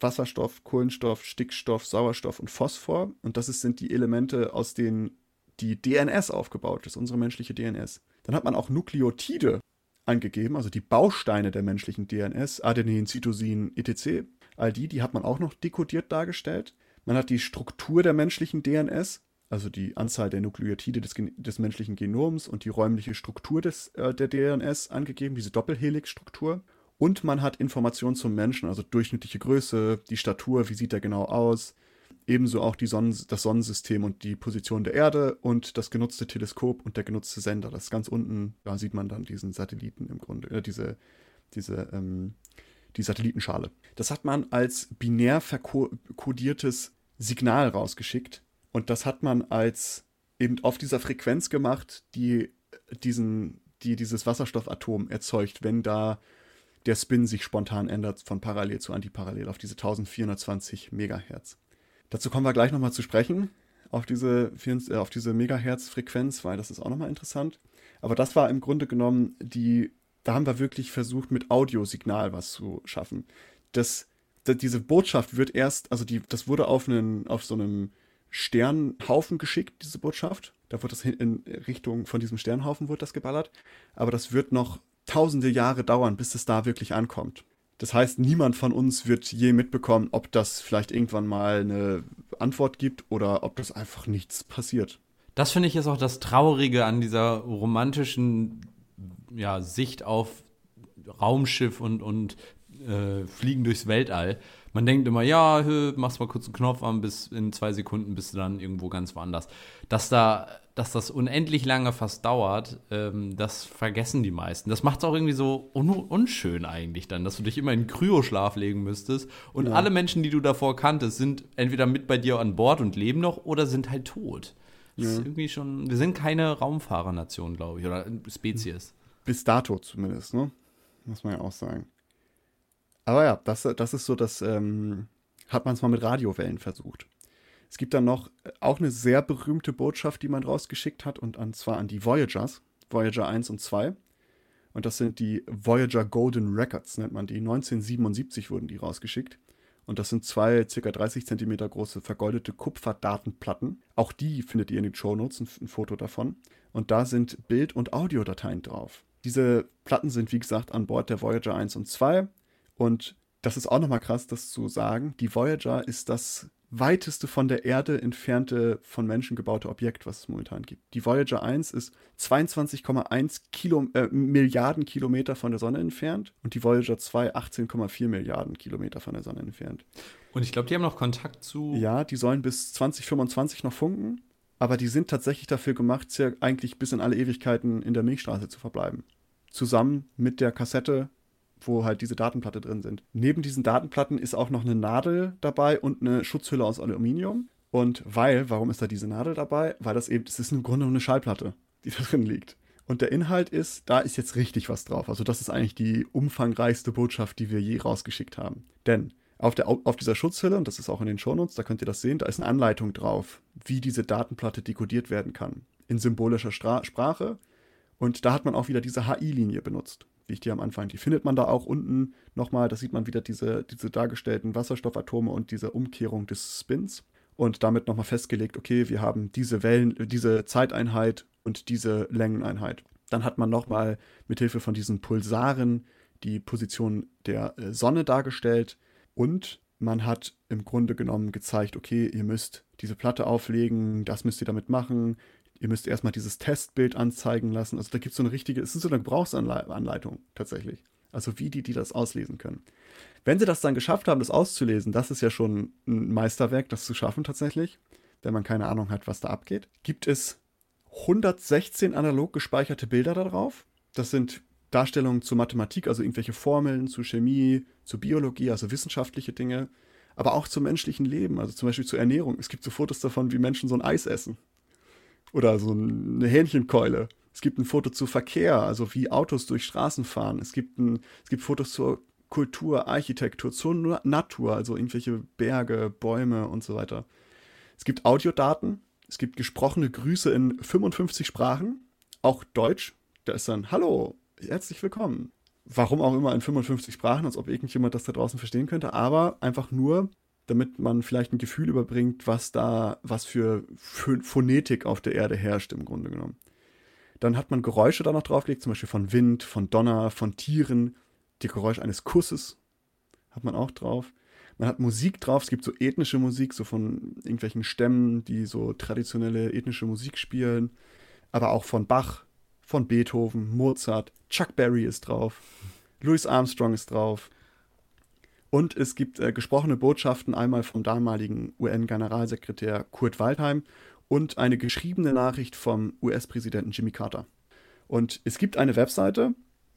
Wasserstoff, Kohlenstoff, Stickstoff, Sauerstoff und Phosphor. Und das sind die Elemente, aus denen die DNS aufgebaut ist, unsere menschliche DNS. Dann hat man auch Nukleotide angegeben, also die Bausteine der menschlichen DNS, Adenin, Cytosin, etc. All die, die hat man auch noch dekodiert dargestellt. Man hat die Struktur der menschlichen DNS, also die Anzahl der Nukleotide des, des menschlichen Genoms und die räumliche Struktur des, äh, der DNS angegeben, diese Doppelhelix-Struktur. Und man hat Informationen zum Menschen, also durchschnittliche Größe, die Statur, wie sieht er genau aus, ebenso auch Sonnen das Sonnensystem und die Position der Erde und das genutzte Teleskop und der genutzte Sender. Das ist ganz unten, da sieht man dann diesen Satelliten im Grunde, äh, diese, diese, ähm, die Satellitenschale. Das hat man als binär verkodiertes Signal rausgeschickt und das hat man als eben auf dieser Frequenz gemacht, die diesen, die dieses Wasserstoffatom erzeugt, wenn da der Spin sich spontan ändert von parallel zu antiparallel auf diese 1420 Megahertz. Dazu kommen wir gleich nochmal zu sprechen, auf diese, 24 äh, auf diese Megahertz-Frequenz, weil das ist auch nochmal interessant. Aber das war im Grunde genommen die, da haben wir wirklich versucht, mit Audiosignal was zu schaffen. Das, da- diese Botschaft wird erst, also die, das wurde auf, einen, auf so einem Sternhaufen geschickt, diese Botschaft. Da wird das in Richtung von diesem Sternhaufen wird das geballert. Aber das wird noch tausende Jahre dauern, bis es da wirklich ankommt. Das heißt, niemand von uns wird je mitbekommen, ob das vielleicht irgendwann mal eine Antwort gibt oder ob das einfach nichts passiert. Das finde ich ist auch das Traurige an dieser romantischen ja, Sicht auf Raumschiff und, und äh, Fliegen durchs Weltall. Man denkt immer, ja, machst mal kurz einen Knopf an, bis in zwei Sekunden bist du dann irgendwo ganz woanders. Dass da, dass das unendlich lange fast dauert, ähm, das vergessen die meisten. Das macht es auch irgendwie so un unschön eigentlich dann, dass du dich immer in Kryoschlaf legen müsstest und Ja. alle Menschen, die du davor kanntest, sind entweder mit bei dir an Bord und leben noch oder sind halt tot. Das ist irgendwie schon, wir sind keine Raumfahrernation, glaube ich, oder Spezies. Bis dato zumindest, ne? Muss man ja auch sagen. Aber ja, das, das ist so, das ähm, hat man es mal mit Radiowellen versucht. Es gibt dann noch äh, auch eine sehr berühmte Botschaft, die man rausgeschickt hat, und zwar an die Voyagers, Voyager 1 und 2. Und das sind die Voyager Golden Records, nennt man die. 1977 wurden die rausgeschickt. Und das sind zwei ca. 30 Zentimeter große vergoldete Kupferdatenplatten. Auch die findet ihr in den Shownotes, ein, ein Foto davon. Und da sind Bild- und Audiodateien drauf. Diese Platten sind, wie gesagt, an Bord der Voyager 1 und 2. Und das ist auch nochmal krass, das zu sagen. Die Voyager ist das weiteste von der Erde entfernte, von Menschen gebaute Objekt, was es momentan gibt. Die Voyager 1 ist 22,1 Kilo, äh, Milliarden Kilometer von der Sonne entfernt und die Voyager 2 18,4 Milliarden Kilometer von der Sonne entfernt. Und ich glaube, die haben noch Kontakt zu. Ja, die sollen bis 2025 noch funken, aber die sind tatsächlich dafür gemacht, eigentlich bis in alle Ewigkeiten in der Milchstraße zu verbleiben. Zusammen mit der Kassette, wo halt diese Datenplatte drin sind. Neben diesen Datenplatten ist auch noch eine Nadel dabei und eine Schutzhülle aus Aluminium. Und weil, warum ist da diese Nadel dabei? Weil das eben, das ist im Grunde eine Schallplatte, die da drin liegt. Und der Inhalt ist, da ist jetzt richtig was drauf. Also das ist eigentlich die umfangreichste Botschaft, die wir je rausgeschickt haben. Denn auf, der, auf dieser Schutzhülle, und das ist auch in den Shownotes, da könnt ihr das sehen, da ist eine Anleitung drauf, wie diese Datenplatte dekodiert werden kann. In symbolischer Stra Sprache. Und da hat man auch wieder diese HI-Linie benutzt, wie ich die am Anfang. Die findet man da auch unten nochmal. Da sieht man wieder diese, diese dargestellten Wasserstoffatome und diese Umkehrung des Spins. Und damit nochmal festgelegt, okay, wir haben diese Wellen, diese Zeiteinheit und diese Längeneinheit. Dann hat man nochmal mithilfe von diesen Pulsaren die Position der äh, Sonne dargestellt und man hat im Grunde genommen gezeigt, okay, ihr müsst diese Platte auflegen, das müsst ihr damit machen, ihr müsst erstmal dieses Testbild anzeigen lassen. Also da gibt es so eine richtige, es ist so eine Gebrauchsanleitung tatsächlich. Also wie die, die das auslesen können. Wenn sie das dann geschafft haben, das auszulesen, das ist ja schon ein Meisterwerk, das zu schaffen tatsächlich, wenn man keine Ahnung hat, was da abgeht, gibt es 116 analog gespeicherte Bilder darauf. Das sind Darstellungen zur Mathematik, also irgendwelche Formeln, zu Chemie, zu Biologie, also wissenschaftliche Dinge, aber auch zum menschlichen Leben, also zum Beispiel zur Ernährung. Es gibt so Fotos davon, wie Menschen so ein Eis essen. Oder so eine Hähnchenkeule. Es gibt ein Foto zu Verkehr, also wie Autos durch Straßen fahren. Es gibt, ein, es gibt Fotos zur Kultur, Architektur, zur Natur, also irgendwelche Berge, Bäume und so weiter. Es gibt Audiodaten, es gibt gesprochene Grüße in 55 Sprachen, auch Deutsch. Da ist dann Hallo, herzlich willkommen. Warum auch immer in 55 Sprachen, als ob irgendjemand das da draußen verstehen könnte, aber einfach nur, damit man vielleicht ein Gefühl überbringt, was da, was für Phonetik auf der Erde herrscht im Grunde genommen. Dann hat man Geräusche da noch draufgelegt, zum Beispiel von Wind, von Donner, von Tieren, die Geräusch eines Kusses hat man auch drauf. Man hat Musik drauf, es gibt so ethnische Musik, so von irgendwelchen Stämmen, die so traditionelle ethnische Musik spielen, aber auch von Bach, von Beethoven, Mozart, Chuck Berry ist drauf, Louis Armstrong ist drauf. Und es gibt äh, gesprochene Botschaften einmal vom damaligen UN-Generalsekretär Kurt Waldheim und eine geschriebene Nachricht vom US-Präsidenten Jimmy Carter. Und es gibt eine Webseite,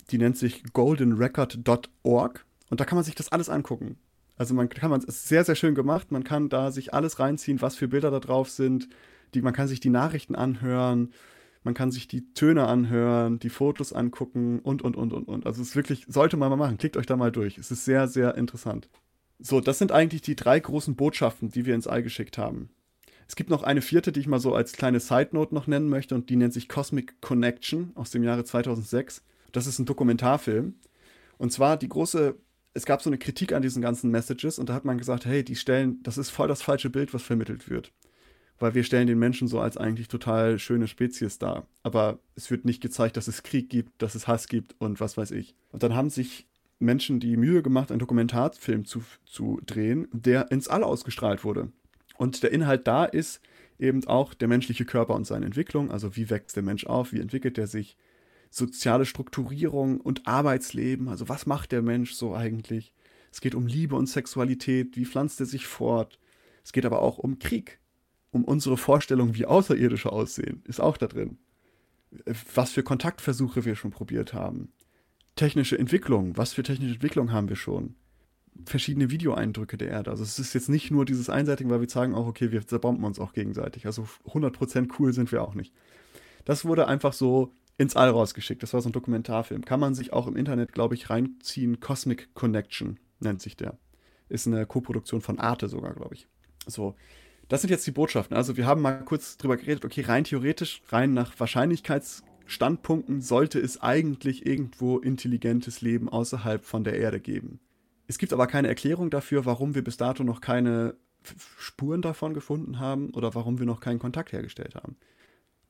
die nennt sich goldenrecord.org und da kann man sich das alles angucken. Also man kann man es sehr sehr schön gemacht, man kann da sich alles reinziehen, was für Bilder da drauf sind, die man kann sich die Nachrichten anhören man kann sich die Töne anhören, die Fotos angucken und, und, und, und, und. Also es ist wirklich, sollte man mal machen. Klickt euch da mal durch. Es ist sehr, sehr interessant. So, das sind eigentlich die drei großen Botschaften, die wir ins All geschickt haben. Es gibt noch eine vierte, die ich mal so als kleine Side Note noch nennen möchte und die nennt sich Cosmic Connection aus dem Jahre 2006. Das ist ein Dokumentarfilm. Und zwar die große, es gab so eine Kritik an diesen ganzen Messages und da hat man gesagt, hey, die stellen, das ist voll das falsche Bild, was vermittelt wird weil wir stellen den Menschen so als eigentlich total schöne Spezies dar. Aber es wird nicht gezeigt, dass es Krieg gibt, dass es Hass gibt und was weiß ich. Und dann haben sich Menschen die Mühe gemacht, einen Dokumentarfilm zu, zu drehen, der ins All ausgestrahlt wurde. Und der Inhalt da ist eben auch der menschliche Körper und seine Entwicklung, also wie wächst der Mensch auf, wie entwickelt er sich, soziale Strukturierung und Arbeitsleben, also was macht der Mensch so eigentlich. Es geht um Liebe und Sexualität, wie pflanzt er sich fort. Es geht aber auch um Krieg, um unsere Vorstellung, wie Außerirdische aussehen, ist auch da drin. Was für Kontaktversuche wir schon probiert haben. Technische Entwicklung, was für technische Entwicklung haben wir schon? Verschiedene Videoeindrücke der Erde. Also es ist jetzt nicht nur dieses Einseitige, weil wir sagen auch, okay, wir zerbomben uns auch gegenseitig. Also 100% cool sind wir auch nicht. Das wurde einfach so ins All rausgeschickt. Das war so ein Dokumentarfilm. Kann man sich auch im Internet, glaube ich, reinziehen. Cosmic Connection nennt sich der. Ist eine Koproduktion von Arte sogar, glaube ich. So, das sind jetzt die Botschaften. Also wir haben mal kurz drüber geredet, okay, rein theoretisch, rein nach Wahrscheinlichkeitsstandpunkten sollte es eigentlich irgendwo intelligentes Leben außerhalb von der Erde geben. Es gibt aber keine Erklärung dafür, warum wir bis dato noch keine Spuren davon gefunden haben oder warum wir noch keinen Kontakt hergestellt haben.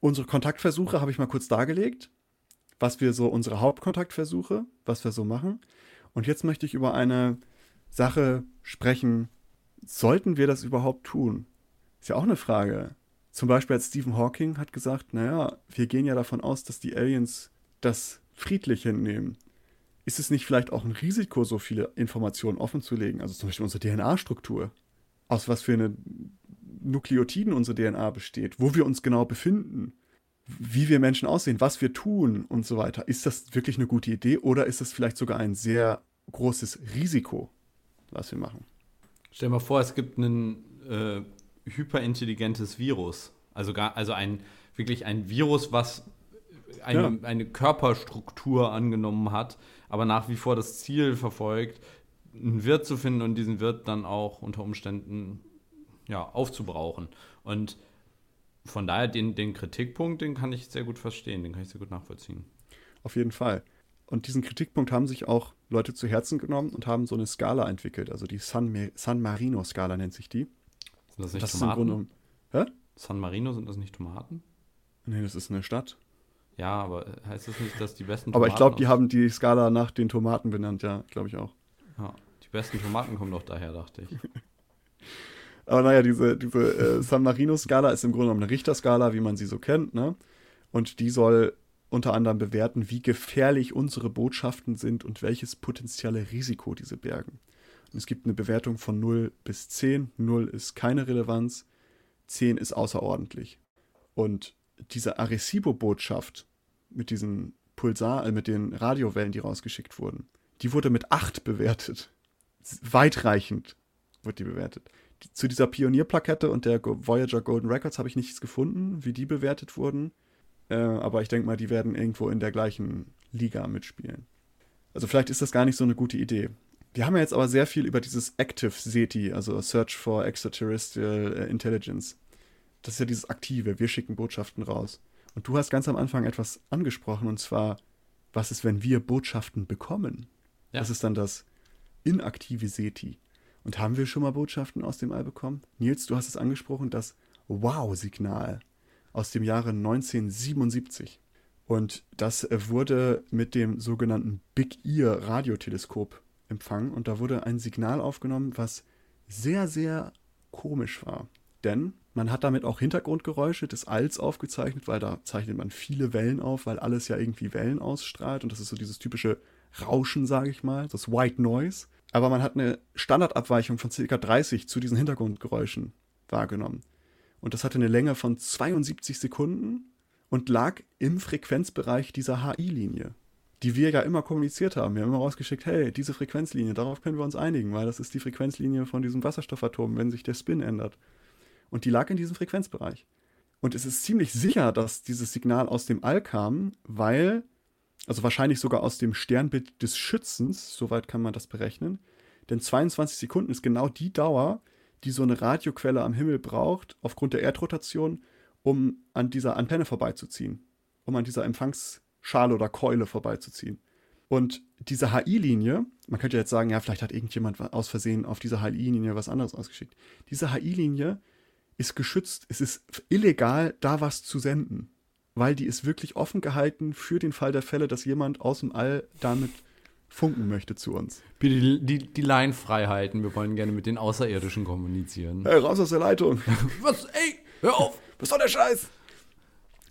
Unsere Kontaktversuche habe ich mal kurz dargelegt, was wir so, unsere Hauptkontaktversuche, was wir so machen. Und jetzt möchte ich über eine Sache sprechen. Sollten wir das überhaupt tun? Ist ja auch eine Frage. Zum Beispiel hat Stephen Hawking hat gesagt, naja, wir gehen ja davon aus, dass die Aliens das friedlich hinnehmen. Ist es nicht vielleicht auch ein Risiko, so viele Informationen offenzulegen? Also zum Beispiel unsere DNA-Struktur. Aus was für eine Nukleotiden unsere DNA besteht, wo wir uns genau befinden, wie wir Menschen aussehen, was wir tun und so weiter. Ist das wirklich eine gute Idee oder ist das vielleicht sogar ein sehr großes Risiko, was wir machen? Stell dir mal vor, es gibt einen äh, hyperintelligentes Virus. Also, gar, also ein, wirklich ein Virus, was eine, ja. eine Körperstruktur angenommen hat, aber nach wie vor das Ziel verfolgt, einen Wirt zu finden und diesen Wirt dann auch unter Umständen ja, aufzubrauchen. Und von daher den, den Kritikpunkt, den kann ich sehr gut verstehen, den kann ich sehr gut nachvollziehen. Auf jeden Fall. Und diesen Kritikpunkt haben sich auch Leute zu Herzen genommen und haben so eine Skala entwickelt. Also die San, San Marino-Skala nennt sich die. Sind das nicht das Tomaten? Grunde, hä? San Marino, sind das nicht Tomaten? Nee, das ist eine Stadt. Ja, aber heißt das nicht, dass die besten Aber ich glaube, die haben die Skala nach den Tomaten benannt, ja, glaube ich auch. Ja, die besten Tomaten kommen doch daher, dachte ich. Aber naja, diese, diese äh, San Marino-Skala ist im Grunde genommen eine Richterskala, wie man sie so kennt, ne? Und die soll unter anderem bewerten, wie gefährlich unsere Botschaften sind und welches potenzielle Risiko diese bergen. Es gibt eine Bewertung von 0 bis 10. 0 ist keine Relevanz, 10 ist außerordentlich. Und diese Arecibo-Botschaft mit diesen Pulsar, äh, mit den Radiowellen, die rausgeschickt wurden, die wurde mit 8 bewertet. Weitreichend wird die bewertet. Zu dieser Pionierplakette und der Voyager Golden Records habe ich nichts gefunden, wie die bewertet wurden. Äh, aber ich denke mal, die werden irgendwo in der gleichen Liga mitspielen. Also vielleicht ist das gar nicht so eine gute Idee. Wir haben ja jetzt aber sehr viel über dieses Active SETI, also Search for Extraterrestrial äh, Intelligence. Das ist ja dieses Aktive, wir schicken Botschaften raus. Und du hast ganz am Anfang etwas angesprochen, und zwar, was ist, wenn wir Botschaften bekommen? Ja. Das ist dann das inaktive SETI. Und haben wir schon mal Botschaften aus dem All bekommen? Nils, du hast es angesprochen, das Wow-Signal aus dem Jahre 1977. Und das äh, wurde mit dem sogenannten Big Ear Radioteleskop empfangen. Und da wurde ein Signal aufgenommen, was sehr, sehr komisch war. Denn man hat damit auch Hintergrundgeräusche des Alls aufgezeichnet, weil da zeichnet man viele Wellen auf, weil alles ja irgendwie Wellen ausstrahlt. Und das ist so dieses typische Rauschen, sage ich mal, das White Noise. Aber man hat eine Standardabweichung von ca. 30 zu diesen Hintergrundgeräuschen wahrgenommen. Und das hatte eine Länge von 72 Sekunden und lag im Frequenzbereich dieser HI-Linie, die wir ja immer kommuniziert haben. Wir haben immer rausgeschickt, hey, diese Frequenzlinie, darauf können wir uns einigen, weil das ist die Frequenzlinie von diesem Wasserstoffatom, wenn sich der Spin ändert. Und die lag in diesem Frequenzbereich. Und es ist ziemlich sicher, dass dieses Signal aus dem All kam, weil, also wahrscheinlich sogar aus dem Sternbild des Schützens, soweit kann man das berechnen, denn 22 Sekunden ist genau die Dauer, die so eine Radioquelle am Himmel braucht, aufgrund der Erdrotation, um an dieser Antenne vorbeizuziehen, um an dieser Empfangsschale oder Keule vorbeizuziehen. Und diese HI-Linie, man könnte jetzt sagen, ja, vielleicht hat irgendjemand aus Versehen auf dieser HI-Linie was anderes ausgeschickt. Diese HI-Linie ist geschützt, es ist illegal, da was zu senden, weil die ist wirklich offen gehalten für den Fall der Fälle, dass jemand aus dem All damit funken möchte zu uns. Bitte die, die, die Line frei halten. Wir wollen gerne mit den Außerirdischen kommunizieren. Hey, raus aus der Leitung! Was? Ey, hör auf! Was soll der Scheiß?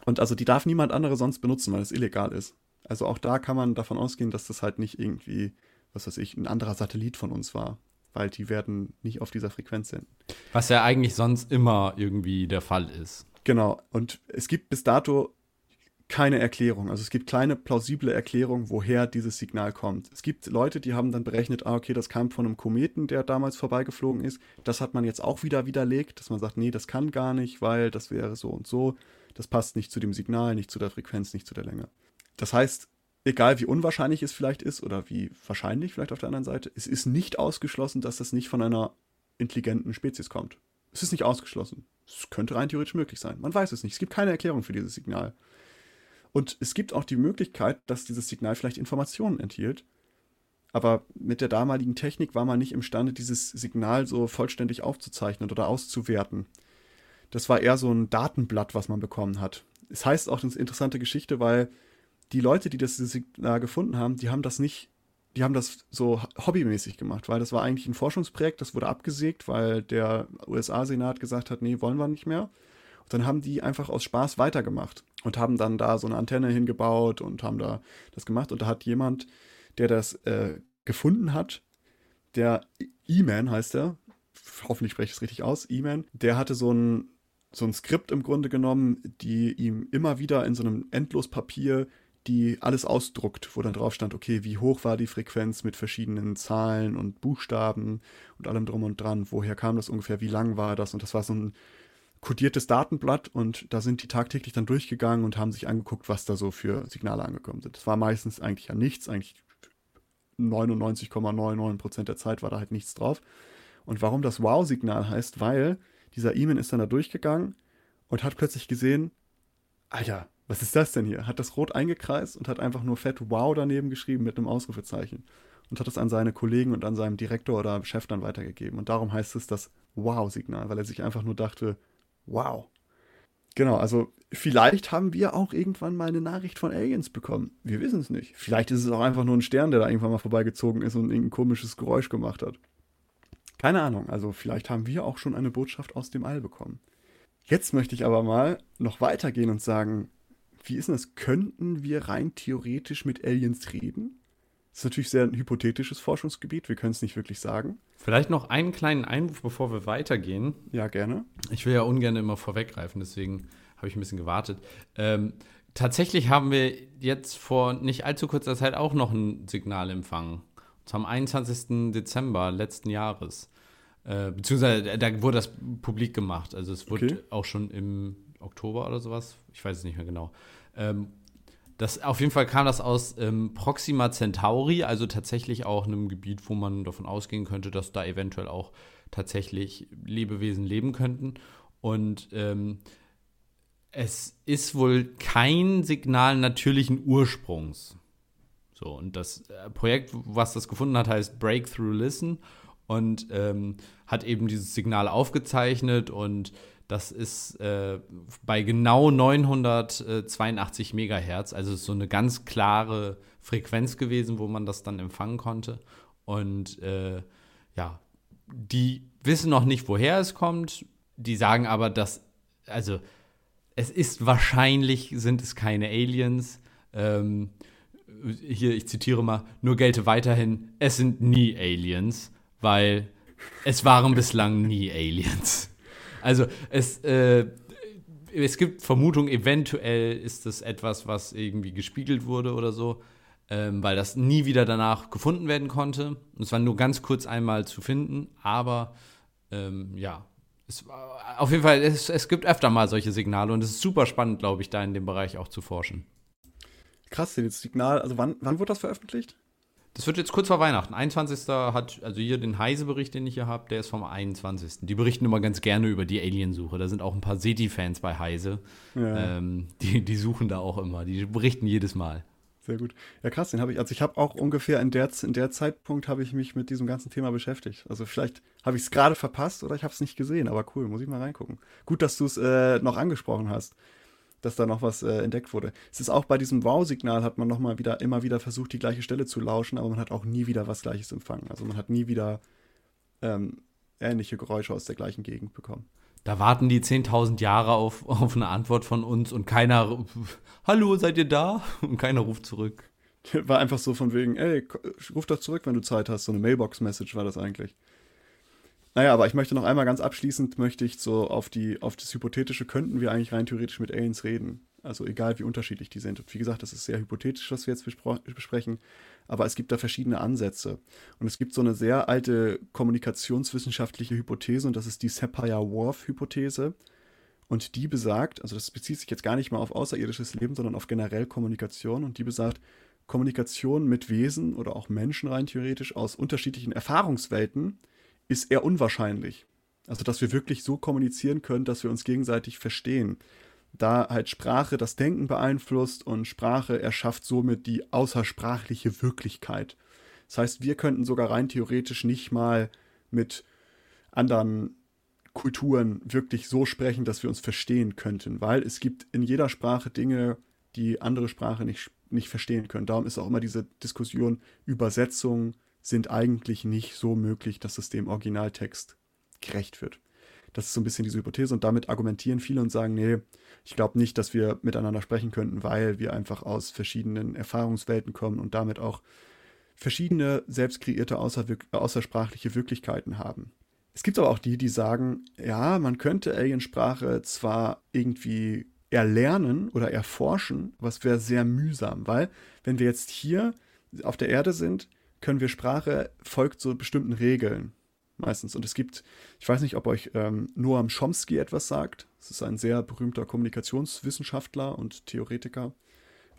Und also die darf niemand andere sonst benutzen, weil es illegal ist. Also auch da kann man davon ausgehen, dass das halt nicht irgendwie, was weiß ich, ein anderer Satellit von uns war. Weil die werden nicht auf dieser Frequenz senden. Was ja eigentlich sonst immer irgendwie der Fall ist. Genau. Und es gibt bis dato keine Erklärung. Also es gibt keine plausible Erklärung, woher dieses Signal kommt. Es gibt Leute, die haben dann berechnet, ah, okay, das kam von einem Kometen, der damals vorbeigeflogen ist. Das hat man jetzt auch wieder widerlegt, dass man sagt, nee, das kann gar nicht, weil das wäre so und so. Das passt nicht zu dem Signal, nicht zu der Frequenz, nicht zu der Länge. Das heißt, egal wie unwahrscheinlich es vielleicht ist oder wie wahrscheinlich vielleicht auf der anderen Seite, es ist nicht ausgeschlossen, dass das nicht von einer intelligenten Spezies kommt. Es ist nicht ausgeschlossen. Es könnte rein theoretisch möglich sein. Man weiß es nicht. Es gibt keine Erklärung für dieses Signal. Und es gibt auch die Möglichkeit, dass dieses Signal vielleicht Informationen enthielt. Aber mit der damaligen Technik war man nicht imstande, dieses Signal so vollständig aufzuzeichnen oder auszuwerten. Das war eher so ein Datenblatt, was man bekommen hat. Es heißt auch, das ist eine interessante Geschichte, weil die Leute, die das Signal gefunden haben, die haben das nicht, die haben das so hobbymäßig gemacht, weil das war eigentlich ein Forschungsprojekt, das wurde abgesägt, weil der USA-Senat gesagt hat, nee, wollen wir nicht mehr. Und dann haben die einfach aus Spaß weitergemacht und haben dann da so eine Antenne hingebaut und haben da das gemacht. Und da hat jemand, der das äh, gefunden hat, der E-Man heißt er, hoffentlich spreche ich es richtig aus, E-Man, der hatte so ein, so ein Skript im Grunde genommen, die ihm immer wieder in so einem Endlospapier die alles ausdruckt, wo dann drauf stand, okay, wie hoch war die Frequenz mit verschiedenen Zahlen und Buchstaben und allem drum und dran, woher kam das ungefähr, wie lang war das und das war so ein kodiertes Datenblatt und da sind die tagtäglich dann durchgegangen und haben sich angeguckt, was da so für Signale angekommen sind. Das war meistens eigentlich ja nichts, eigentlich 99,99% der Zeit war da halt nichts drauf. Und warum das Wow-Signal heißt, weil dieser E-Man ist dann da durchgegangen und hat plötzlich gesehen, Alter, was ist das denn hier? Hat das rot eingekreist und hat einfach nur fett Wow daneben geschrieben mit einem Ausrufezeichen. Und hat es an seine Kollegen und an seinem Direktor oder Chef dann weitergegeben. Und darum heißt es das Wow-Signal, weil er sich einfach nur dachte, wow. Genau, also vielleicht haben wir auch irgendwann mal eine Nachricht von Aliens bekommen. Wir wissen es nicht. Vielleicht ist es auch einfach nur ein Stern, der da irgendwann mal vorbeigezogen ist und irgendein komisches Geräusch gemacht hat. Keine Ahnung, also vielleicht haben wir auch schon eine Botschaft aus dem All bekommen. Jetzt möchte ich aber mal noch weitergehen und sagen, wie ist denn das? Könnten wir rein theoretisch mit Aliens reden? Das ist natürlich sehr ein hypothetisches Forschungsgebiet, wir können es nicht wirklich sagen. Vielleicht noch einen kleinen Einwurf, bevor wir weitergehen. Ja, gerne. Ich will ja ungern immer vorweggreifen, deswegen habe ich ein bisschen gewartet. Ähm, tatsächlich haben wir jetzt vor nicht allzu kurzer Zeit auch noch ein Signal empfangen. Am 21. Dezember letzten Jahres. Äh, beziehungsweise da wurde das publik gemacht. Also es wurde okay. auch schon im Oktober oder sowas, ich weiß es nicht mehr genau. Ähm, das, auf jeden Fall kam das aus ähm, Proxima Centauri, also tatsächlich auch einem Gebiet, wo man davon ausgehen könnte, dass da eventuell auch tatsächlich Lebewesen leben könnten. Und ähm, es ist wohl kein Signal natürlichen Ursprungs. So, und das äh, Projekt, was das gefunden hat, heißt Breakthrough Listen und ähm, hat eben dieses Signal aufgezeichnet und das ist äh, bei genau 982 Megahertz, also so eine ganz klare Frequenz gewesen, wo man das dann empfangen konnte. Und äh, ja, die wissen noch nicht, woher es kommt. Die sagen aber, dass, also es ist wahrscheinlich, sind es keine Aliens. Ähm, hier, ich zitiere mal, nur gelte weiterhin, es sind nie Aliens, weil es waren bislang nie Aliens. Also es, äh, es gibt Vermutungen, eventuell ist das etwas, was irgendwie gespiegelt wurde oder so, ähm, weil das nie wieder danach gefunden werden konnte. Und es war nur ganz kurz einmal zu finden, aber ähm, ja, es, auf jeden Fall, es, es gibt öfter mal solche Signale und es ist super spannend, glaube ich, da in dem Bereich auch zu forschen. Krass, das Signal, also wann, wann wurde das veröffentlicht? Das wird jetzt kurz vor Weihnachten. 21. hat, also hier den Heise-Bericht, den ich hier habe, der ist vom 21. Die berichten immer ganz gerne über die Aliensuche. Da sind auch ein paar SETI-Fans bei Heise. Ja. Ähm, die, die suchen da auch immer. Die berichten jedes Mal. Sehr gut. Ja, krass, den habe ich. Also ich habe auch ungefähr in der, in der Zeitpunkt habe ich mich mit diesem ganzen Thema beschäftigt. Also vielleicht habe ich es gerade verpasst oder ich habe es nicht gesehen, aber cool, muss ich mal reingucken. Gut, dass du es äh, noch angesprochen hast dass da noch was äh, entdeckt wurde. Es ist auch bei diesem Wow-Signal hat man noch mal wieder immer wieder versucht, die gleiche Stelle zu lauschen, aber man hat auch nie wieder was Gleiches empfangen. Also man hat nie wieder ähm, ähnliche Geräusche aus der gleichen Gegend bekommen. Da warten die 10.000 Jahre auf, auf eine Antwort von uns und keiner, hallo, seid ihr da? Und keiner ruft zurück. War einfach so von wegen, ey, ruf doch zurück, wenn du Zeit hast. So eine Mailbox-Message war das eigentlich. Naja, aber ich möchte noch einmal ganz abschließend, möchte ich so auf, die, auf das Hypothetische, könnten wir eigentlich rein theoretisch mit Aliens reden. Also egal, wie unterschiedlich die sind. Und wie gesagt, das ist sehr hypothetisch, was wir jetzt besprechen. Aber es gibt da verschiedene Ansätze. Und es gibt so eine sehr alte kommunikationswissenschaftliche Hypothese, und das ist die Sapir-Whorf-Hypothese. Und die besagt, also das bezieht sich jetzt gar nicht mal auf außerirdisches Leben, sondern auf generell Kommunikation. Und die besagt, Kommunikation mit Wesen oder auch Menschen rein theoretisch aus unterschiedlichen Erfahrungswelten ist eher unwahrscheinlich. Also, dass wir wirklich so kommunizieren können, dass wir uns gegenseitig verstehen. Da halt Sprache das Denken beeinflusst und Sprache erschafft somit die außersprachliche Wirklichkeit. Das heißt, wir könnten sogar rein theoretisch nicht mal mit anderen Kulturen wirklich so sprechen, dass wir uns verstehen könnten, weil es gibt in jeder Sprache Dinge, die andere Sprache nicht, nicht verstehen können. Darum ist auch immer diese Diskussion Übersetzung, sind eigentlich nicht so möglich, dass es dem Originaltext gerecht wird. Das ist so ein bisschen diese Hypothese und damit argumentieren viele und sagen, nee, ich glaube nicht, dass wir miteinander sprechen könnten, weil wir einfach aus verschiedenen Erfahrungswelten kommen und damit auch verschiedene selbst kreierte außersprachliche Wirklichkeiten haben. Es gibt aber auch die, die sagen, ja, man könnte Aliensprache zwar irgendwie erlernen oder erforschen, es wäre sehr mühsam, weil wenn wir jetzt hier auf der Erde sind, können wir Sprache folgt so bestimmten Regeln meistens. Und es gibt, ich weiß nicht, ob euch ähm, Noam Chomsky etwas sagt. Das ist ein sehr berühmter Kommunikationswissenschaftler und Theoretiker.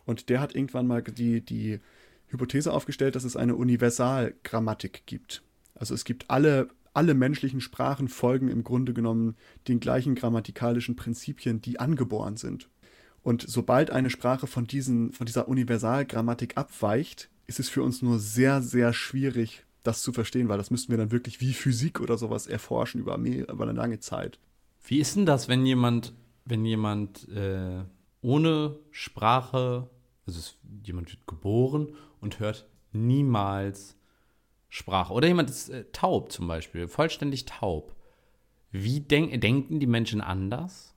Und der hat irgendwann mal die, die Hypothese aufgestellt, dass es eine Universalgrammatik gibt. Also es gibt alle, alle menschlichen Sprachen folgen im Grunde genommen den gleichen grammatikalischen Prinzipien, die angeboren sind. Und sobald eine Sprache von, diesen, von dieser Universalgrammatik abweicht, ist es für uns nur sehr, sehr schwierig, das zu verstehen, weil das müssten wir dann wirklich wie Physik oder sowas erforschen über, eine lange Zeit. Wie ist denn das, wenn jemand wenn jemand äh, ohne Sprache, also es, jemand wird geboren und hört niemals Sprache. Oder jemand ist äh, taub zum Beispiel, vollständig taub. Wie denk, denken die Menschen anders?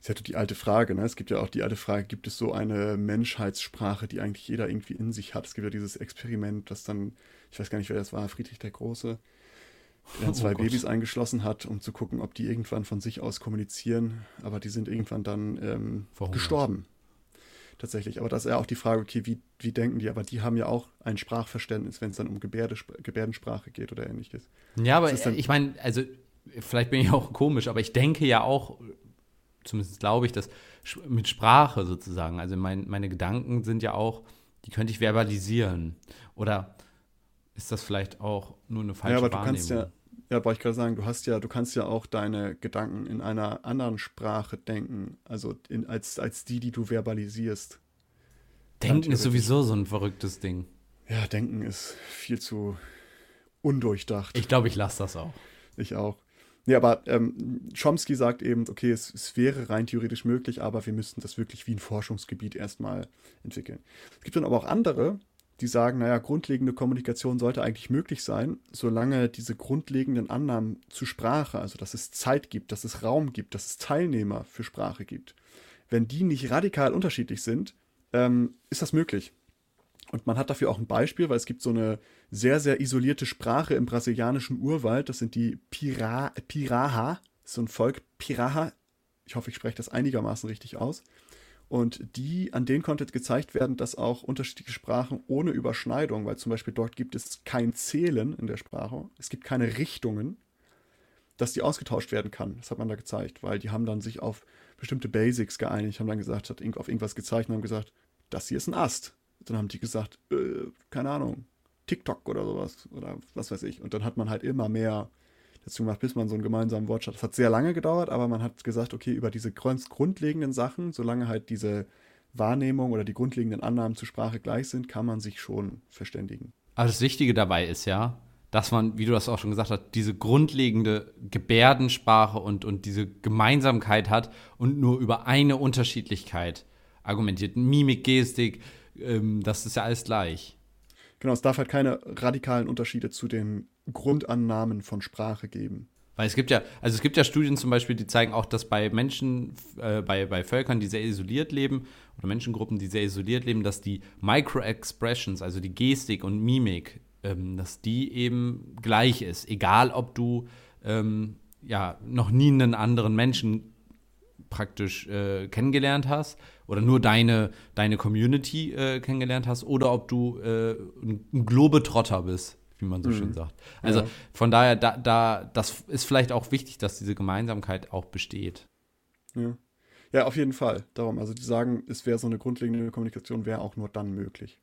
Ist ja die alte Frage, ne? Es gibt ja auch die alte Frage, gibt es so eine Menschheitssprache, die eigentlich jeder irgendwie in sich hat? Es gibt ja dieses Experiment, das dann, ich weiß gar nicht, wer das war, Friedrich der Große, der dann oh zwei oh Babys eingeschlossen hat, um zu gucken, ob die irgendwann von sich aus kommunizieren. Aber die sind irgendwann dann ähm, gestorben. Tatsächlich. Aber das ist ja auch die Frage, okay, wie, wie denken die? Aber die haben ja auch ein Sprachverständnis, wenn es dann um Gebärde, Gebärdensprache geht oder ähnliches. Ja, aber ich meine, also vielleicht bin ich auch komisch, aber ich denke ja auch, zumindest glaube ich, dass mit Sprache sozusagen, also mein, meine Gedanken sind ja auch, die könnte ich verbalisieren. Oder ist das vielleicht auch nur eine falsche ja, aber Wahrnehmung? Du kannst ja, ja, wollte ich gerade sagen, du hast ja, du kannst ja auch deine Gedanken in einer anderen Sprache denken, also in, als, als die, die du verbalisierst. Denken ist sowieso so ein verrücktes Ding. Ja, Denken ist viel zu undurchdacht. Ich glaube, ich lasse das auch. Ich auch. Nee, aber ähm, Chomsky sagt eben, okay, es, es, wäre rein theoretisch möglich, aber wir müssten das wirklich wie ein Forschungsgebiet erstmal entwickeln. Es gibt dann aber auch andere, die sagen, naja, grundlegende Kommunikation sollte eigentlich möglich sein, solange diese grundlegenden Annahmen zu Sprache, also dass es Zeit gibt, dass es Raum gibt, dass es Teilnehmer für Sprache gibt. Wenn die nicht radikal unterschiedlich sind, ähm, ist das möglich. Und man hat dafür auch ein Beispiel, weil es gibt so eine sehr, sehr isolierte Sprache im brasilianischen Urwald. Das sind die Pira Piraha. so ein Volk Piraha. Ich hoffe, ich spreche das einigermaßen richtig aus. Und die, an denen konnte gezeigt werden, dass auch unterschiedliche Sprachen ohne Überschneidung, weil zum Beispiel dort gibt es kein Zählen in der Sprache, es gibt keine Richtungen, dass die ausgetauscht werden kann. Das hat man da gezeigt, weil die haben dann sich auf bestimmte Basics geeinigt, haben dann gesagt, hat auf irgendwas gezeigt und haben gesagt, das hier ist ein Ast. Dann haben die gesagt, äh, keine Ahnung, TikTok oder sowas oder was weiß ich. Und dann hat man halt immer mehr dazu gemacht, bis man so einen gemeinsamen Wortschatz. Das hat sehr lange gedauert, aber man hat gesagt, okay, über diese grundlegenden Sachen, solange halt diese Wahrnehmung oder die grundlegenden Annahmen zur Sprache gleich sind, kann man sich schon verständigen. Aber das Wichtige dabei ist ja, dass man, wie du das auch schon gesagt hast, diese grundlegende Gebärdensprache und, und diese Gemeinsamkeit hat und nur über eine Unterschiedlichkeit argumentiert. Mimik, Gestik, ähm, das ist ja alles gleich. Genau, es darf halt keine radikalen Unterschiede zu den Grundannahmen von Sprache geben. Weil es gibt ja, also es gibt ja Studien zum Beispiel, die zeigen auch, dass bei Menschen, äh, bei, bei Völkern, die sehr isoliert leben, oder Menschengruppen, die sehr isoliert leben, dass die Micro-Expressions, also die Gestik und Mimik, ähm, dass die eben gleich ist. Egal, ob du ähm, ja noch nie einen anderen Menschen praktisch äh, kennengelernt hast oder nur deine, deine Community äh, kennengelernt hast oder ob du äh, ein Globetrotter bist wie man so mhm. schön sagt. Also ja. von daher, da, da, das ist vielleicht auch wichtig, dass diese Gemeinsamkeit auch besteht. Ja. Ja, auf jeden Fall. Darum, also die sagen, es wäre so eine grundlegende Kommunikation, wäre auch nur dann möglich.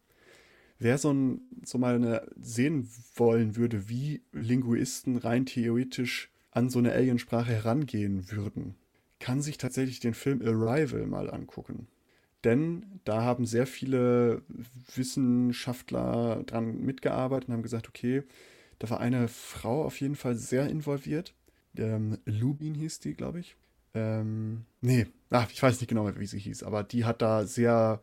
Wer so, ein, so mal eine, sehen wollen würde, wie Linguisten rein theoretisch an so eine Aliensprache herangehen würden, kann sich tatsächlich den Film Arrival mal angucken. Denn da haben sehr viele Wissenschaftler dran mitgearbeitet und haben gesagt, okay, da war eine Frau auf jeden Fall sehr involviert. Ähm, Lubin hieß die, glaube ich. Ähm, nee, ach, ich weiß nicht genau, wie sie hieß, aber die hat da sehr,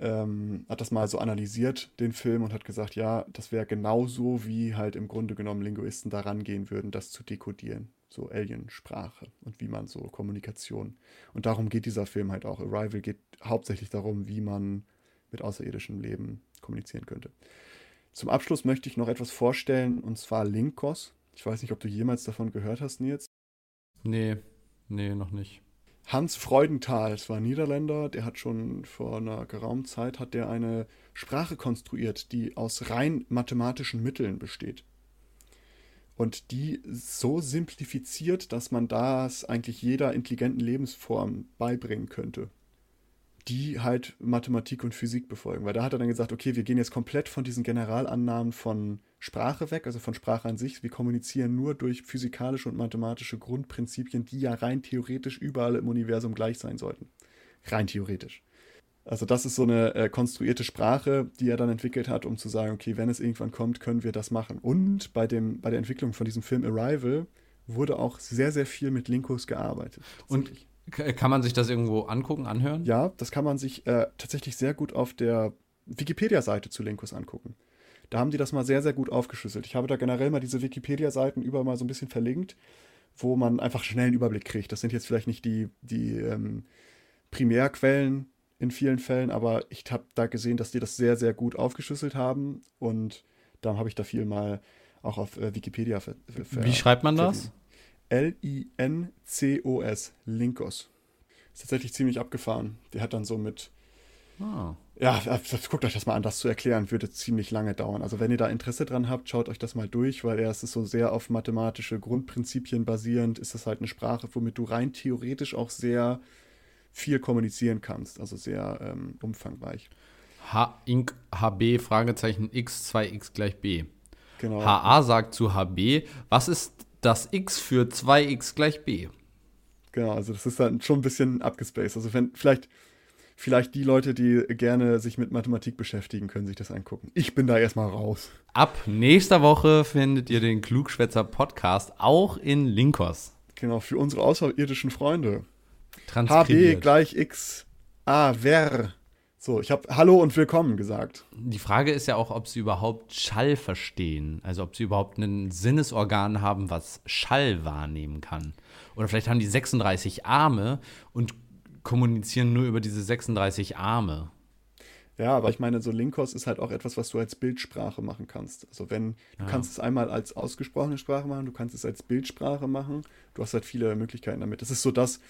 ähm, hat das mal so analysiert, den Film, und hat gesagt, ja, das wäre genauso, wie halt im Grunde genommen Linguisten daran gehen würden, das zu dekodieren so Aliensprache und wie man so Kommunikation. Und darum geht dieser Film halt auch. Arrival geht hauptsächlich darum, wie man mit außerirdischem Leben kommunizieren könnte. Zum Abschluss möchte ich noch etwas vorstellen, und zwar Linkos. Ich weiß nicht, ob du jemals davon gehört hast, Nils. Nee, nee, noch nicht. Hans Freudenthal, es war ein Niederländer, der hat schon vor einer geraumen Zeit hat der eine Sprache konstruiert, die aus rein mathematischen Mitteln besteht und die so simplifiziert, dass man das eigentlich jeder intelligenten Lebensform beibringen könnte. Die halt Mathematik und Physik befolgen. Weil da hat er dann gesagt, okay, wir gehen jetzt komplett von diesen Generalannahmen von Sprache weg, also von Sprache an sich. Wir kommunizieren nur durch physikalische und mathematische Grundprinzipien, die ja rein theoretisch überall im Universum gleich sein sollten. Rein theoretisch. Also das ist so eine äh, konstruierte Sprache, die er dann entwickelt hat, um zu sagen, okay, wenn es irgendwann kommt, können wir das machen. Und bei, dem, bei der Entwicklung von diesem Film Arrival wurde auch sehr, sehr viel mit Linkos gearbeitet. Und kann man sich das irgendwo angucken, anhören? Ja, das kann man sich äh, tatsächlich sehr gut auf der Wikipedia-Seite zu Linkos angucken. Da haben die das mal sehr, sehr gut aufgeschlüsselt. Ich habe da generell mal diese Wikipedia-Seiten über mal so ein bisschen verlinkt, wo man einfach schnell einen Überblick kriegt. Das sind jetzt vielleicht nicht die, die ähm, Primärquellen in vielen Fällen, aber ich habe da gesehen, dass die das sehr, sehr gut aufgeschlüsselt haben und da habe ich da viel mal auch auf äh, Wikipedia ver, ver Wie schreibt man das? L-I-N-C-O-S, Linkos. Ist tatsächlich ziemlich abgefahren. Der hat dann so mit. Ah. Ja, guckt euch das mal an, das zu erklären, würde ziemlich lange dauern. Also, wenn ihr da Interesse dran habt, schaut euch das mal durch, weil er ist so sehr auf mathematische Grundprinzipien basierend, ist das halt eine Sprache, womit du rein theoretisch auch sehr viel kommunizieren kannst, also sehr ähm, umfangreich. H Inc HB Fragezeichen X 2X gleich B. Genau. HA sagt zu HB, was ist das X für 2X gleich B? Genau, also das ist dann schon ein bisschen abgespaced. Also wenn vielleicht vielleicht die Leute, die gerne sich mit Mathematik beschäftigen, können sich das angucken. Ich bin da erstmal raus. Ab nächster Woche findet ihr den Klugschwätzer Podcast auch in Linkos. Genau, für unsere außerirdischen Freunde. HB gleich X A wer. So, ich habe Hallo und Willkommen gesagt. Die Frage ist ja auch, ob sie überhaupt Schall verstehen. Also ob sie überhaupt ein Sinnesorgan haben, was Schall wahrnehmen kann. Oder vielleicht haben die 36 Arme und kommunizieren nur über diese 36 Arme. Ja, aber ich meine, so Linkos ist halt auch etwas, was du als Bildsprache machen kannst. Also wenn, du ja. kannst es einmal als ausgesprochene Sprache machen, du kannst es als Bildsprache machen, du hast halt viele Möglichkeiten damit. Das ist so das,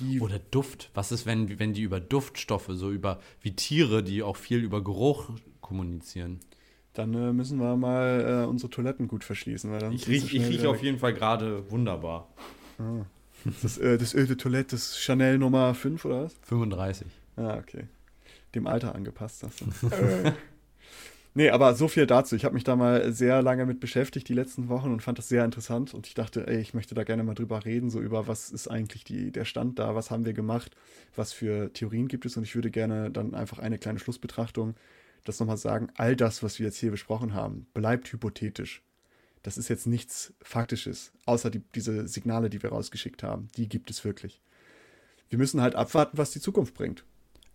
die Oder Duft. Was ist, wenn, wenn die über Duftstoffe, so über wie Tiere, die auch viel über Geruch kommunizieren? Dann äh, müssen wir mal äh, unsere Toiletten gut verschließen. Weil dann ich rieche riech auf jeden Fall gerade wunderbar. Ah. Das, äh, das Öl de Toilette, das Chanel Nummer 5 oder was? 35. Ah, okay. Dem Alter angepasst. Das Nee, aber so viel dazu. Ich habe mich da mal sehr lange mit beschäftigt die letzten Wochen und fand das sehr interessant. Und ich dachte, ey, ich möchte da gerne mal drüber reden, so über was ist eigentlich die, der Stand da, was haben wir gemacht, was für Theorien gibt es. Und ich würde gerne dann einfach eine kleine Schlussbetrachtung das nochmal sagen. All das, was wir jetzt hier besprochen haben, bleibt hypothetisch. Das ist jetzt nichts Faktisches, außer die, diese Signale, die wir rausgeschickt haben. Die gibt es wirklich. Wir müssen halt abwarten, was die Zukunft bringt.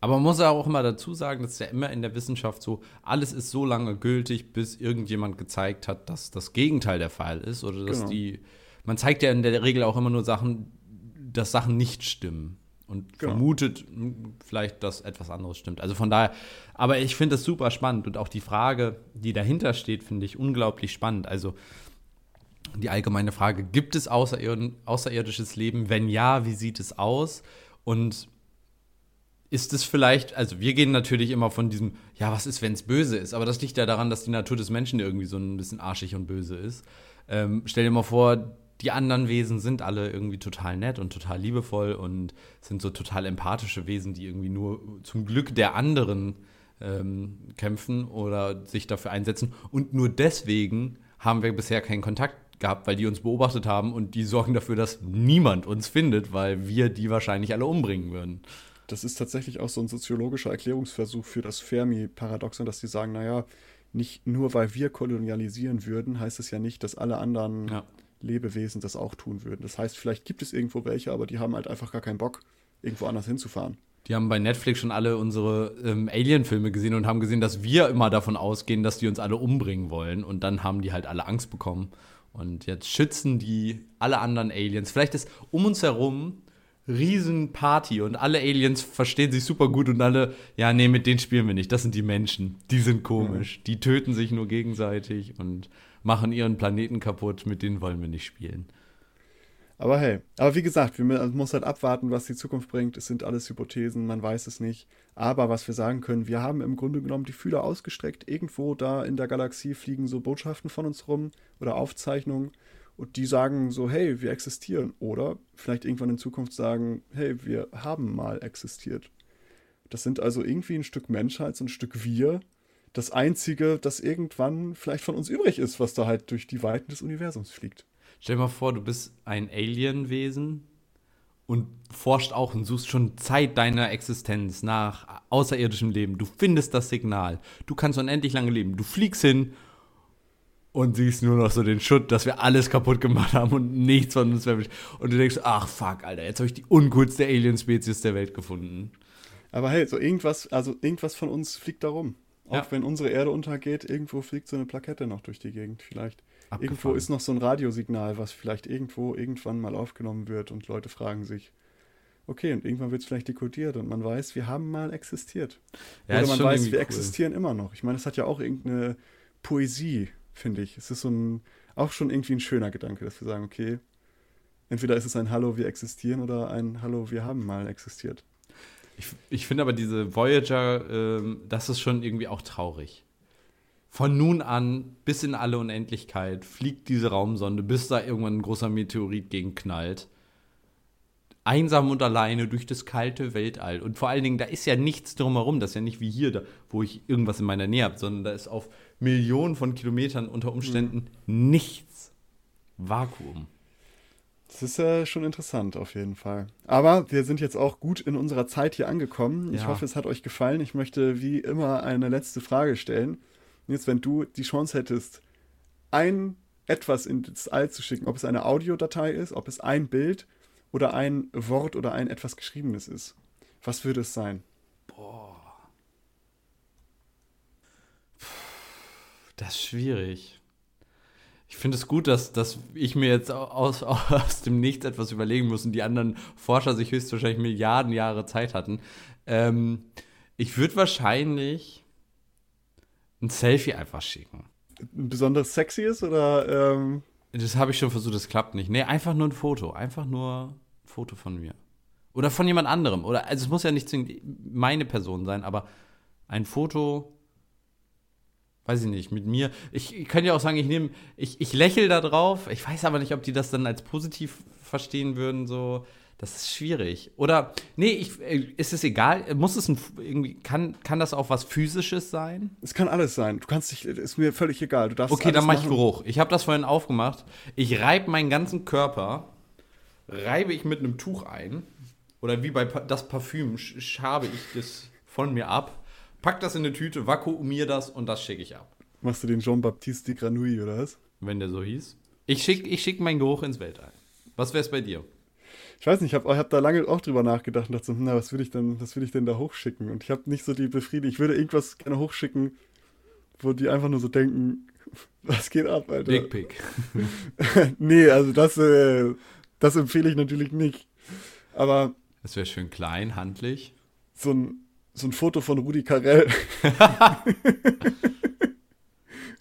Aber man muss ja auch immer dazu sagen, das ist ja immer in der Wissenschaft so, alles ist so lange gültig, bis irgendjemand gezeigt hat, dass das Gegenteil der Fall ist oder dass genau. die man zeigt ja in der Regel auch immer nur Sachen, dass Sachen nicht stimmen und genau. vermutet vielleicht, dass etwas anderes stimmt. Also von daher, aber ich finde das super spannend und auch die Frage, die dahinter steht, finde ich unglaublich spannend. Also die allgemeine Frage, gibt es außerirdisches Leben? Wenn ja, wie sieht es aus? Und ist es vielleicht, also wir gehen natürlich immer von diesem, ja, was ist, wenn es böse ist? Aber das liegt ja daran, dass die Natur des Menschen irgendwie so ein bisschen arschig und böse ist. Ähm, stell dir mal vor, die anderen Wesen sind alle irgendwie total nett und total liebevoll und sind so total empathische Wesen, die irgendwie nur zum Glück der anderen ähm, kämpfen oder sich dafür einsetzen. Und nur deswegen haben wir bisher keinen Kontakt gehabt, weil die uns beobachtet haben und die sorgen dafür, dass niemand uns findet, weil wir die wahrscheinlich alle umbringen würden. Das ist tatsächlich auch so ein soziologischer Erklärungsversuch für das Fermi-Paradoxon, dass sie sagen, naja, nicht nur weil wir kolonialisieren würden, heißt es ja nicht, dass alle anderen ja. Lebewesen das auch tun würden. Das heißt, vielleicht gibt es irgendwo welche, aber die haben halt einfach gar keinen Bock, irgendwo anders hinzufahren. Die haben bei Netflix schon alle unsere ähm, Alien-Filme gesehen und haben gesehen, dass wir immer davon ausgehen, dass die uns alle umbringen wollen. Und dann haben die halt alle Angst bekommen. Und jetzt schützen die alle anderen Aliens. Vielleicht ist um uns herum Riesenparty und alle Aliens verstehen sich super gut und alle, ja, nee, mit denen spielen wir nicht. Das sind die Menschen. Die sind komisch. Mhm. Die töten sich nur gegenseitig und machen ihren Planeten kaputt. Mit denen wollen wir nicht spielen. Aber hey, aber wie gesagt, man muss halt abwarten, was die Zukunft bringt. Es sind alles Hypothesen, man weiß es nicht. Aber was wir sagen können, wir haben im Grunde genommen die Fühler ausgestreckt. Irgendwo da in der Galaxie fliegen so Botschaften von uns rum oder Aufzeichnungen und die sagen so, hey, wir existieren. Oder vielleicht irgendwann in Zukunft sagen, hey, wir haben mal existiert. Das sind also irgendwie ein Stück Menschheit, so ein Stück Wir. Das Einzige, das irgendwann vielleicht von uns übrig ist, was da halt durch die Weiten des Universums fliegt. Stell dir mal vor, du bist ein Alienwesen und forscht auch und suchst schon Zeit deiner Existenz nach außerirdischem Leben. Du findest das Signal. Du kannst unendlich lange leben. Du fliegst hin und siehst nur noch so den Schutt, dass wir alles kaputt gemacht haben und nichts von uns mehr. Und du denkst, ach fuck, Alter, jetzt habe ich die uncoolste Alien-Spezies der Welt gefunden. Aber hey, so irgendwas, also irgendwas von uns fliegt da rum. Auch Ja. wenn unsere Erde untergeht, irgendwo fliegt so eine Plakette noch durch die Gegend vielleicht. Irgendwo Abgefahren. ist noch so ein Radiosignal, was vielleicht irgendwo irgendwann mal aufgenommen wird und Leute fragen sich, okay, und irgendwann wird es vielleicht dekodiert und man weiß, wir haben mal existiert. Ja, Oder man weiß, wir cool. existieren immer noch. Ich meine, es hat ja auch irgendeine Poesie, finde ich. Es ist so ein, auch schon irgendwie ein schöner Gedanke, dass wir sagen, okay, entweder ist es ein Hallo, wir existieren oder ein Hallo, wir haben mal existiert. Ich, ich finde aber diese Voyager, ähm, das ist schon irgendwie auch traurig. Von nun an bis in alle Unendlichkeit fliegt diese Raumsonde, bis da irgendwann ein großer Meteorit gegen knallt. Einsam und alleine durch das kalte Weltall. Und vor allen Dingen, da ist ja nichts drumherum. Das ist ja nicht wie hier, da, wo ich irgendwas in meiner Nähe habe, sondern da ist auf Millionen von Kilometern unter Umständen nichts. Vakuum. Das ist ja schon interessant auf jeden Fall. Aber wir sind jetzt auch gut in unserer Zeit hier angekommen. Ich Ja. hoffe, es hat euch gefallen. Ich möchte wie immer eine letzte Frage stellen. Jetzt, wenn du die Chance hättest, ein etwas ins All zu schicken, ob es eine Audiodatei ist, ob es ein Bild oder ein Wort oder ein etwas Geschriebenes ist, was würde es sein? Das ist schwierig. Ich finde es gut, dass, dass ich mir jetzt aus, aus dem Nichts etwas überlegen muss und die anderen Forscher sich höchstwahrscheinlich Milliarden Jahre Zeit hatten. Ähm, ich würde wahrscheinlich ein Selfie einfach schicken. Ein besonders sexy ist oder ähm, Das habe ich schon versucht, das klappt nicht. Nee, einfach nur ein Foto. Einfach nur ein Foto von mir. Oder von jemand anderem. Oder, also es muss ja nicht meine Person sein, aber ein Foto, weiß ich nicht, mit mir. Ich, ich könnte ja auch sagen, ich nehme, ich, ich lächle da drauf. Ich weiß aber nicht, ob die das dann als positiv verstehen würden, so. Das ist schwierig. Oder, nee, ich, äh, ist es egal? Muss es ein, irgendwie, kann, kann das auch was Physisches sein? es kann alles sein. Du kannst dich, ist mir völlig egal. Du darfst Okay, dann mach ich. Geruch. Ich habe das vorhin aufgemacht. Ich reibe meinen ganzen Körper, reibe ich mit einem Tuch ein. Oder wie bei das Parfüm sch- schabe ich das von mir ab, pack das in eine Tüte, vakuumier das und das schicke ich ab. Machst du den Jean-Baptiste de Granouille oder was? Wenn der so hieß. Ich schicke ich schick meinen Geruch ins Weltall. Was wäre es bei dir? Ich weiß nicht, ich habe hab da lange auch drüber nachgedacht und dachte so, hm, na, was würde ich denn, was würde ich denn da hochschicken? Und ich habe nicht so die Befriedigung. Ich würde irgendwas gerne hochschicken, wo die einfach nur so denken, was geht ab, Alter? Dick Pic. nee, also das, äh, das empfehle ich natürlich nicht. Aber Das wäre schön klein, handlich. so ein, so ein Foto von Rudi Carell.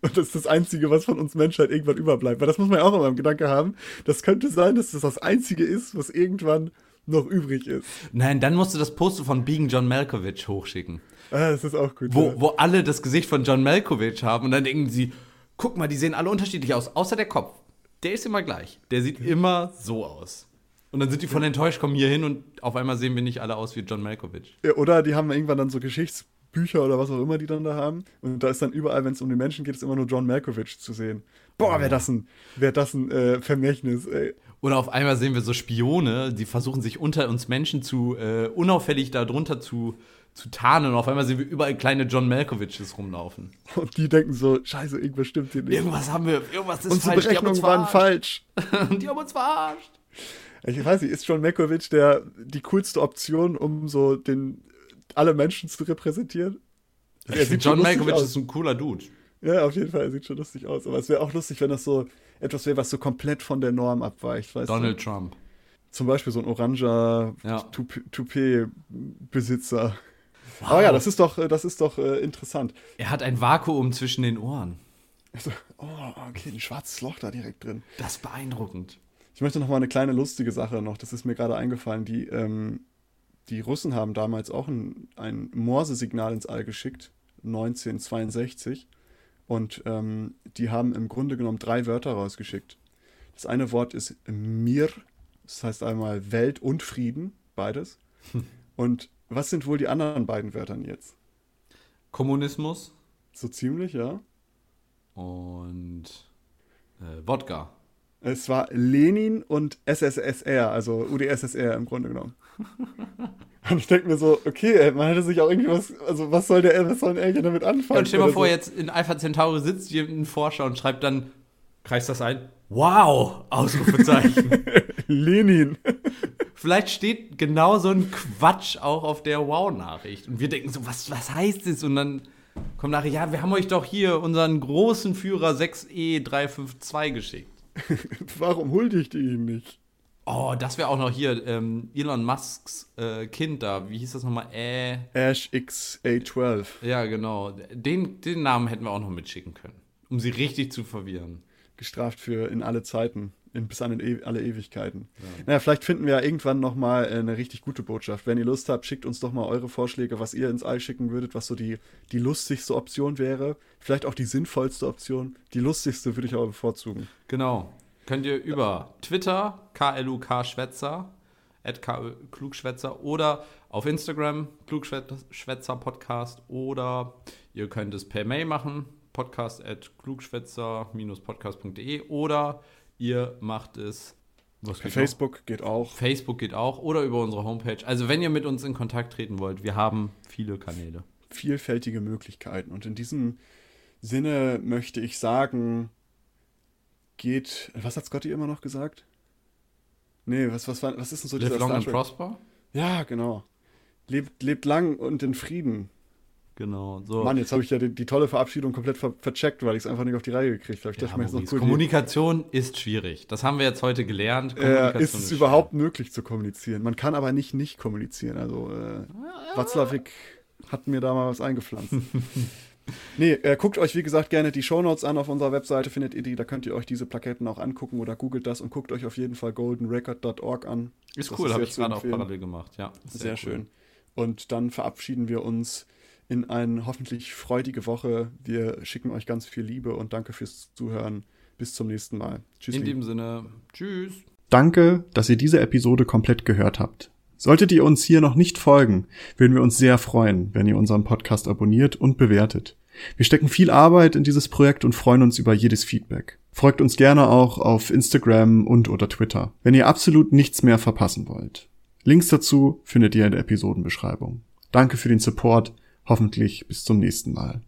Und das ist das Einzige, was von uns Menschheit irgendwann überbleibt. Weil das muss man ja auch immer im Gedanke haben. Das könnte sein, dass das das Einzige ist, was irgendwann noch übrig ist. Nein, dann musst du das Poster von Being John Malkovich hochschicken. Ah, das ist auch gut. wo, ja. wo alle das Gesicht von John Malkovich haben und dann denken sie, guck mal, die sehen alle unterschiedlich aus, außer der Kopf. Der ist immer gleich. Der sieht immer so aus. Und dann sind die voll enttäuscht, kommen hier hin und auf einmal sehen wir nicht alle aus wie John Malkovich. Ja, Oder die haben irgendwann dann so Geschichtsbücher oder was auch immer die dann da haben. Und da ist dann überall, wenn es um die Menschen geht, ist immer nur John Malkovich zu sehen. Boah, wäre das ein, wär das ein äh, Vermächtnis, ey. Oder auf einmal sehen wir so Spione, die versuchen sich unter uns Menschen zu, äh, unauffällig darunter zu, zu tarnen. Und auf einmal sehen wir überall kleine John Malkoviches rumlaufen. Und die denken so, scheiße, irgendwas stimmt hier nicht. Irgendwas haben wir, irgendwas ist Unsere falsch. die haben Berechnungen waren falsch. die haben uns verarscht. Ich weiß nicht, ist John Malkovich der, die coolste Option, um so den, alle Menschen zu repräsentieren? Er John Malkovich ist ein cooler Dude. Ja, auf jeden Fall, er sieht schon lustig aus. Aber es wäre auch lustig, wenn das so etwas wäre, was so komplett von der Norm abweicht. Donald du? Trump. Zum Beispiel so ein oranger Ja. Toup- Toupet-Besitzer. Aber ja, das ist doch, das ist doch äh, interessant. Er hat ein Vakuum zwischen den Ohren. Also, oh, okay, ein schwarzes Loch da direkt drin. Das ist beeindruckend. Ich möchte noch mal eine kleine lustige Sache noch, das ist mir gerade eingefallen. Die, ähm, die Russen haben damals auch ein, ein Morse-Signal ins All geschickt, 1962. Und ähm, die haben im Grunde genommen drei Wörter rausgeschickt. Das eine Wort ist Mir, das heißt einmal Welt und Frieden, beides. Und was sind wohl die anderen beiden Wörter jetzt? Kommunismus So ziemlich, ja. und äh, Wodka. Es war Lenin und SSSR, also UdSSR im Grunde genommen. Und ich denke mir so, okay, man hätte sich auch irgendwie was, also was soll der, was soll ein Alien damit anfangen? Und stell dir mal vor, so. jetzt in Alpha Centauri sitzt hier ein Forscher und schreibt dann, kreist das ein? Wow! Ausrufezeichen. Lenin. Vielleicht steht genau so ein Quatsch auch auf der Wow-Nachricht. Und wir denken so, was, was heißt das? Und dann kommt nachher, ja, wir haben euch doch hier unseren großen Führer 6E352 geschickt. Warum huldigt ihr ihn nicht? Oh, das wäre auch noch hier ähm, Elon Musks äh, Kind da. Wie hieß das nochmal? Äh. Ash XA12. Ja, genau. Den, den Namen hätten wir auch noch mitschicken können, um sie richtig zu verwirren. Gestraft für in alle Zeiten, in, bis an in e alle Ewigkeiten. Ja. Naja, vielleicht finden wir ja irgendwann noch mal eine richtig gute Botschaft. Wenn ihr Lust habt, schickt uns doch mal eure Vorschläge, was ihr ins All schicken würdet, was so die, die lustigste Option wäre. Vielleicht auch die sinnvollste Option. Die lustigste würde ich aber bevorzugen. Genau könnt ihr über Twitter, KLUK Schwätzer, Klugschwätzer oder auf Instagram, Klugschwätzer Podcast oder ihr könnt es per Mail machen, podcast at klugschwätzer-podcast.de oder ihr macht es was geht Facebook noch? geht auch. Facebook geht auch oder über unsere Homepage. Also wenn ihr mit uns in Kontakt treten wollt, wir haben viele Kanäle. Vielfältige Möglichkeiten. Und in diesem Sinne möchte ich sagen, geht. Was hat Scotty immer noch gesagt? Nee, was, was, was ist denn so Live dieser long and prosper? Ja, genau. Lebt, lebt lang und in Frieden. Genau. So. Mann, jetzt habe ich ja die, die, tolle Verabschiedung komplett ver vercheckt, weil ich es einfach nicht auf die Reihe gekriegt habe. Ja, cool Kommunikation ist schwierig. Das haben wir jetzt heute gelernt. Äh, ist es ist überhaupt möglich zu kommunizieren? Man kann aber nicht nicht kommunizieren. Also äh, Watzlawick hat mir da mal was eingepflanzt. Nee, äh, guckt euch wie gesagt gerne die Shownotes an auf unserer Webseite, findet ihr die, da könnt ihr euch diese Plaketten auch angucken oder googelt das und guckt euch auf jeden Fall goldenrecord.org an. Ist das cool, habe ich gerade auch parallel gemacht, ja. Sehr, sehr cool. schön. Und dann verabschieden wir uns in eine hoffentlich freudige Woche. Wir schicken euch ganz viel Liebe und danke fürs Zuhören. Bis zum nächsten Mal. Tschüss. In dem Sinne, tschüss. Danke, dass ihr diese Episode komplett gehört habt. Solltet ihr uns hier noch nicht folgen, würden wir uns sehr freuen, wenn ihr unseren Podcast abonniert und bewertet. Wir stecken viel Arbeit in dieses Projekt und freuen uns über jedes Feedback. Folgt uns gerne auch auf Instagram und oder Twitter, wenn ihr absolut nichts mehr verpassen wollt. Links dazu findet ihr in der Episodenbeschreibung. Danke für den Support, hoffentlich bis zum nächsten Mal.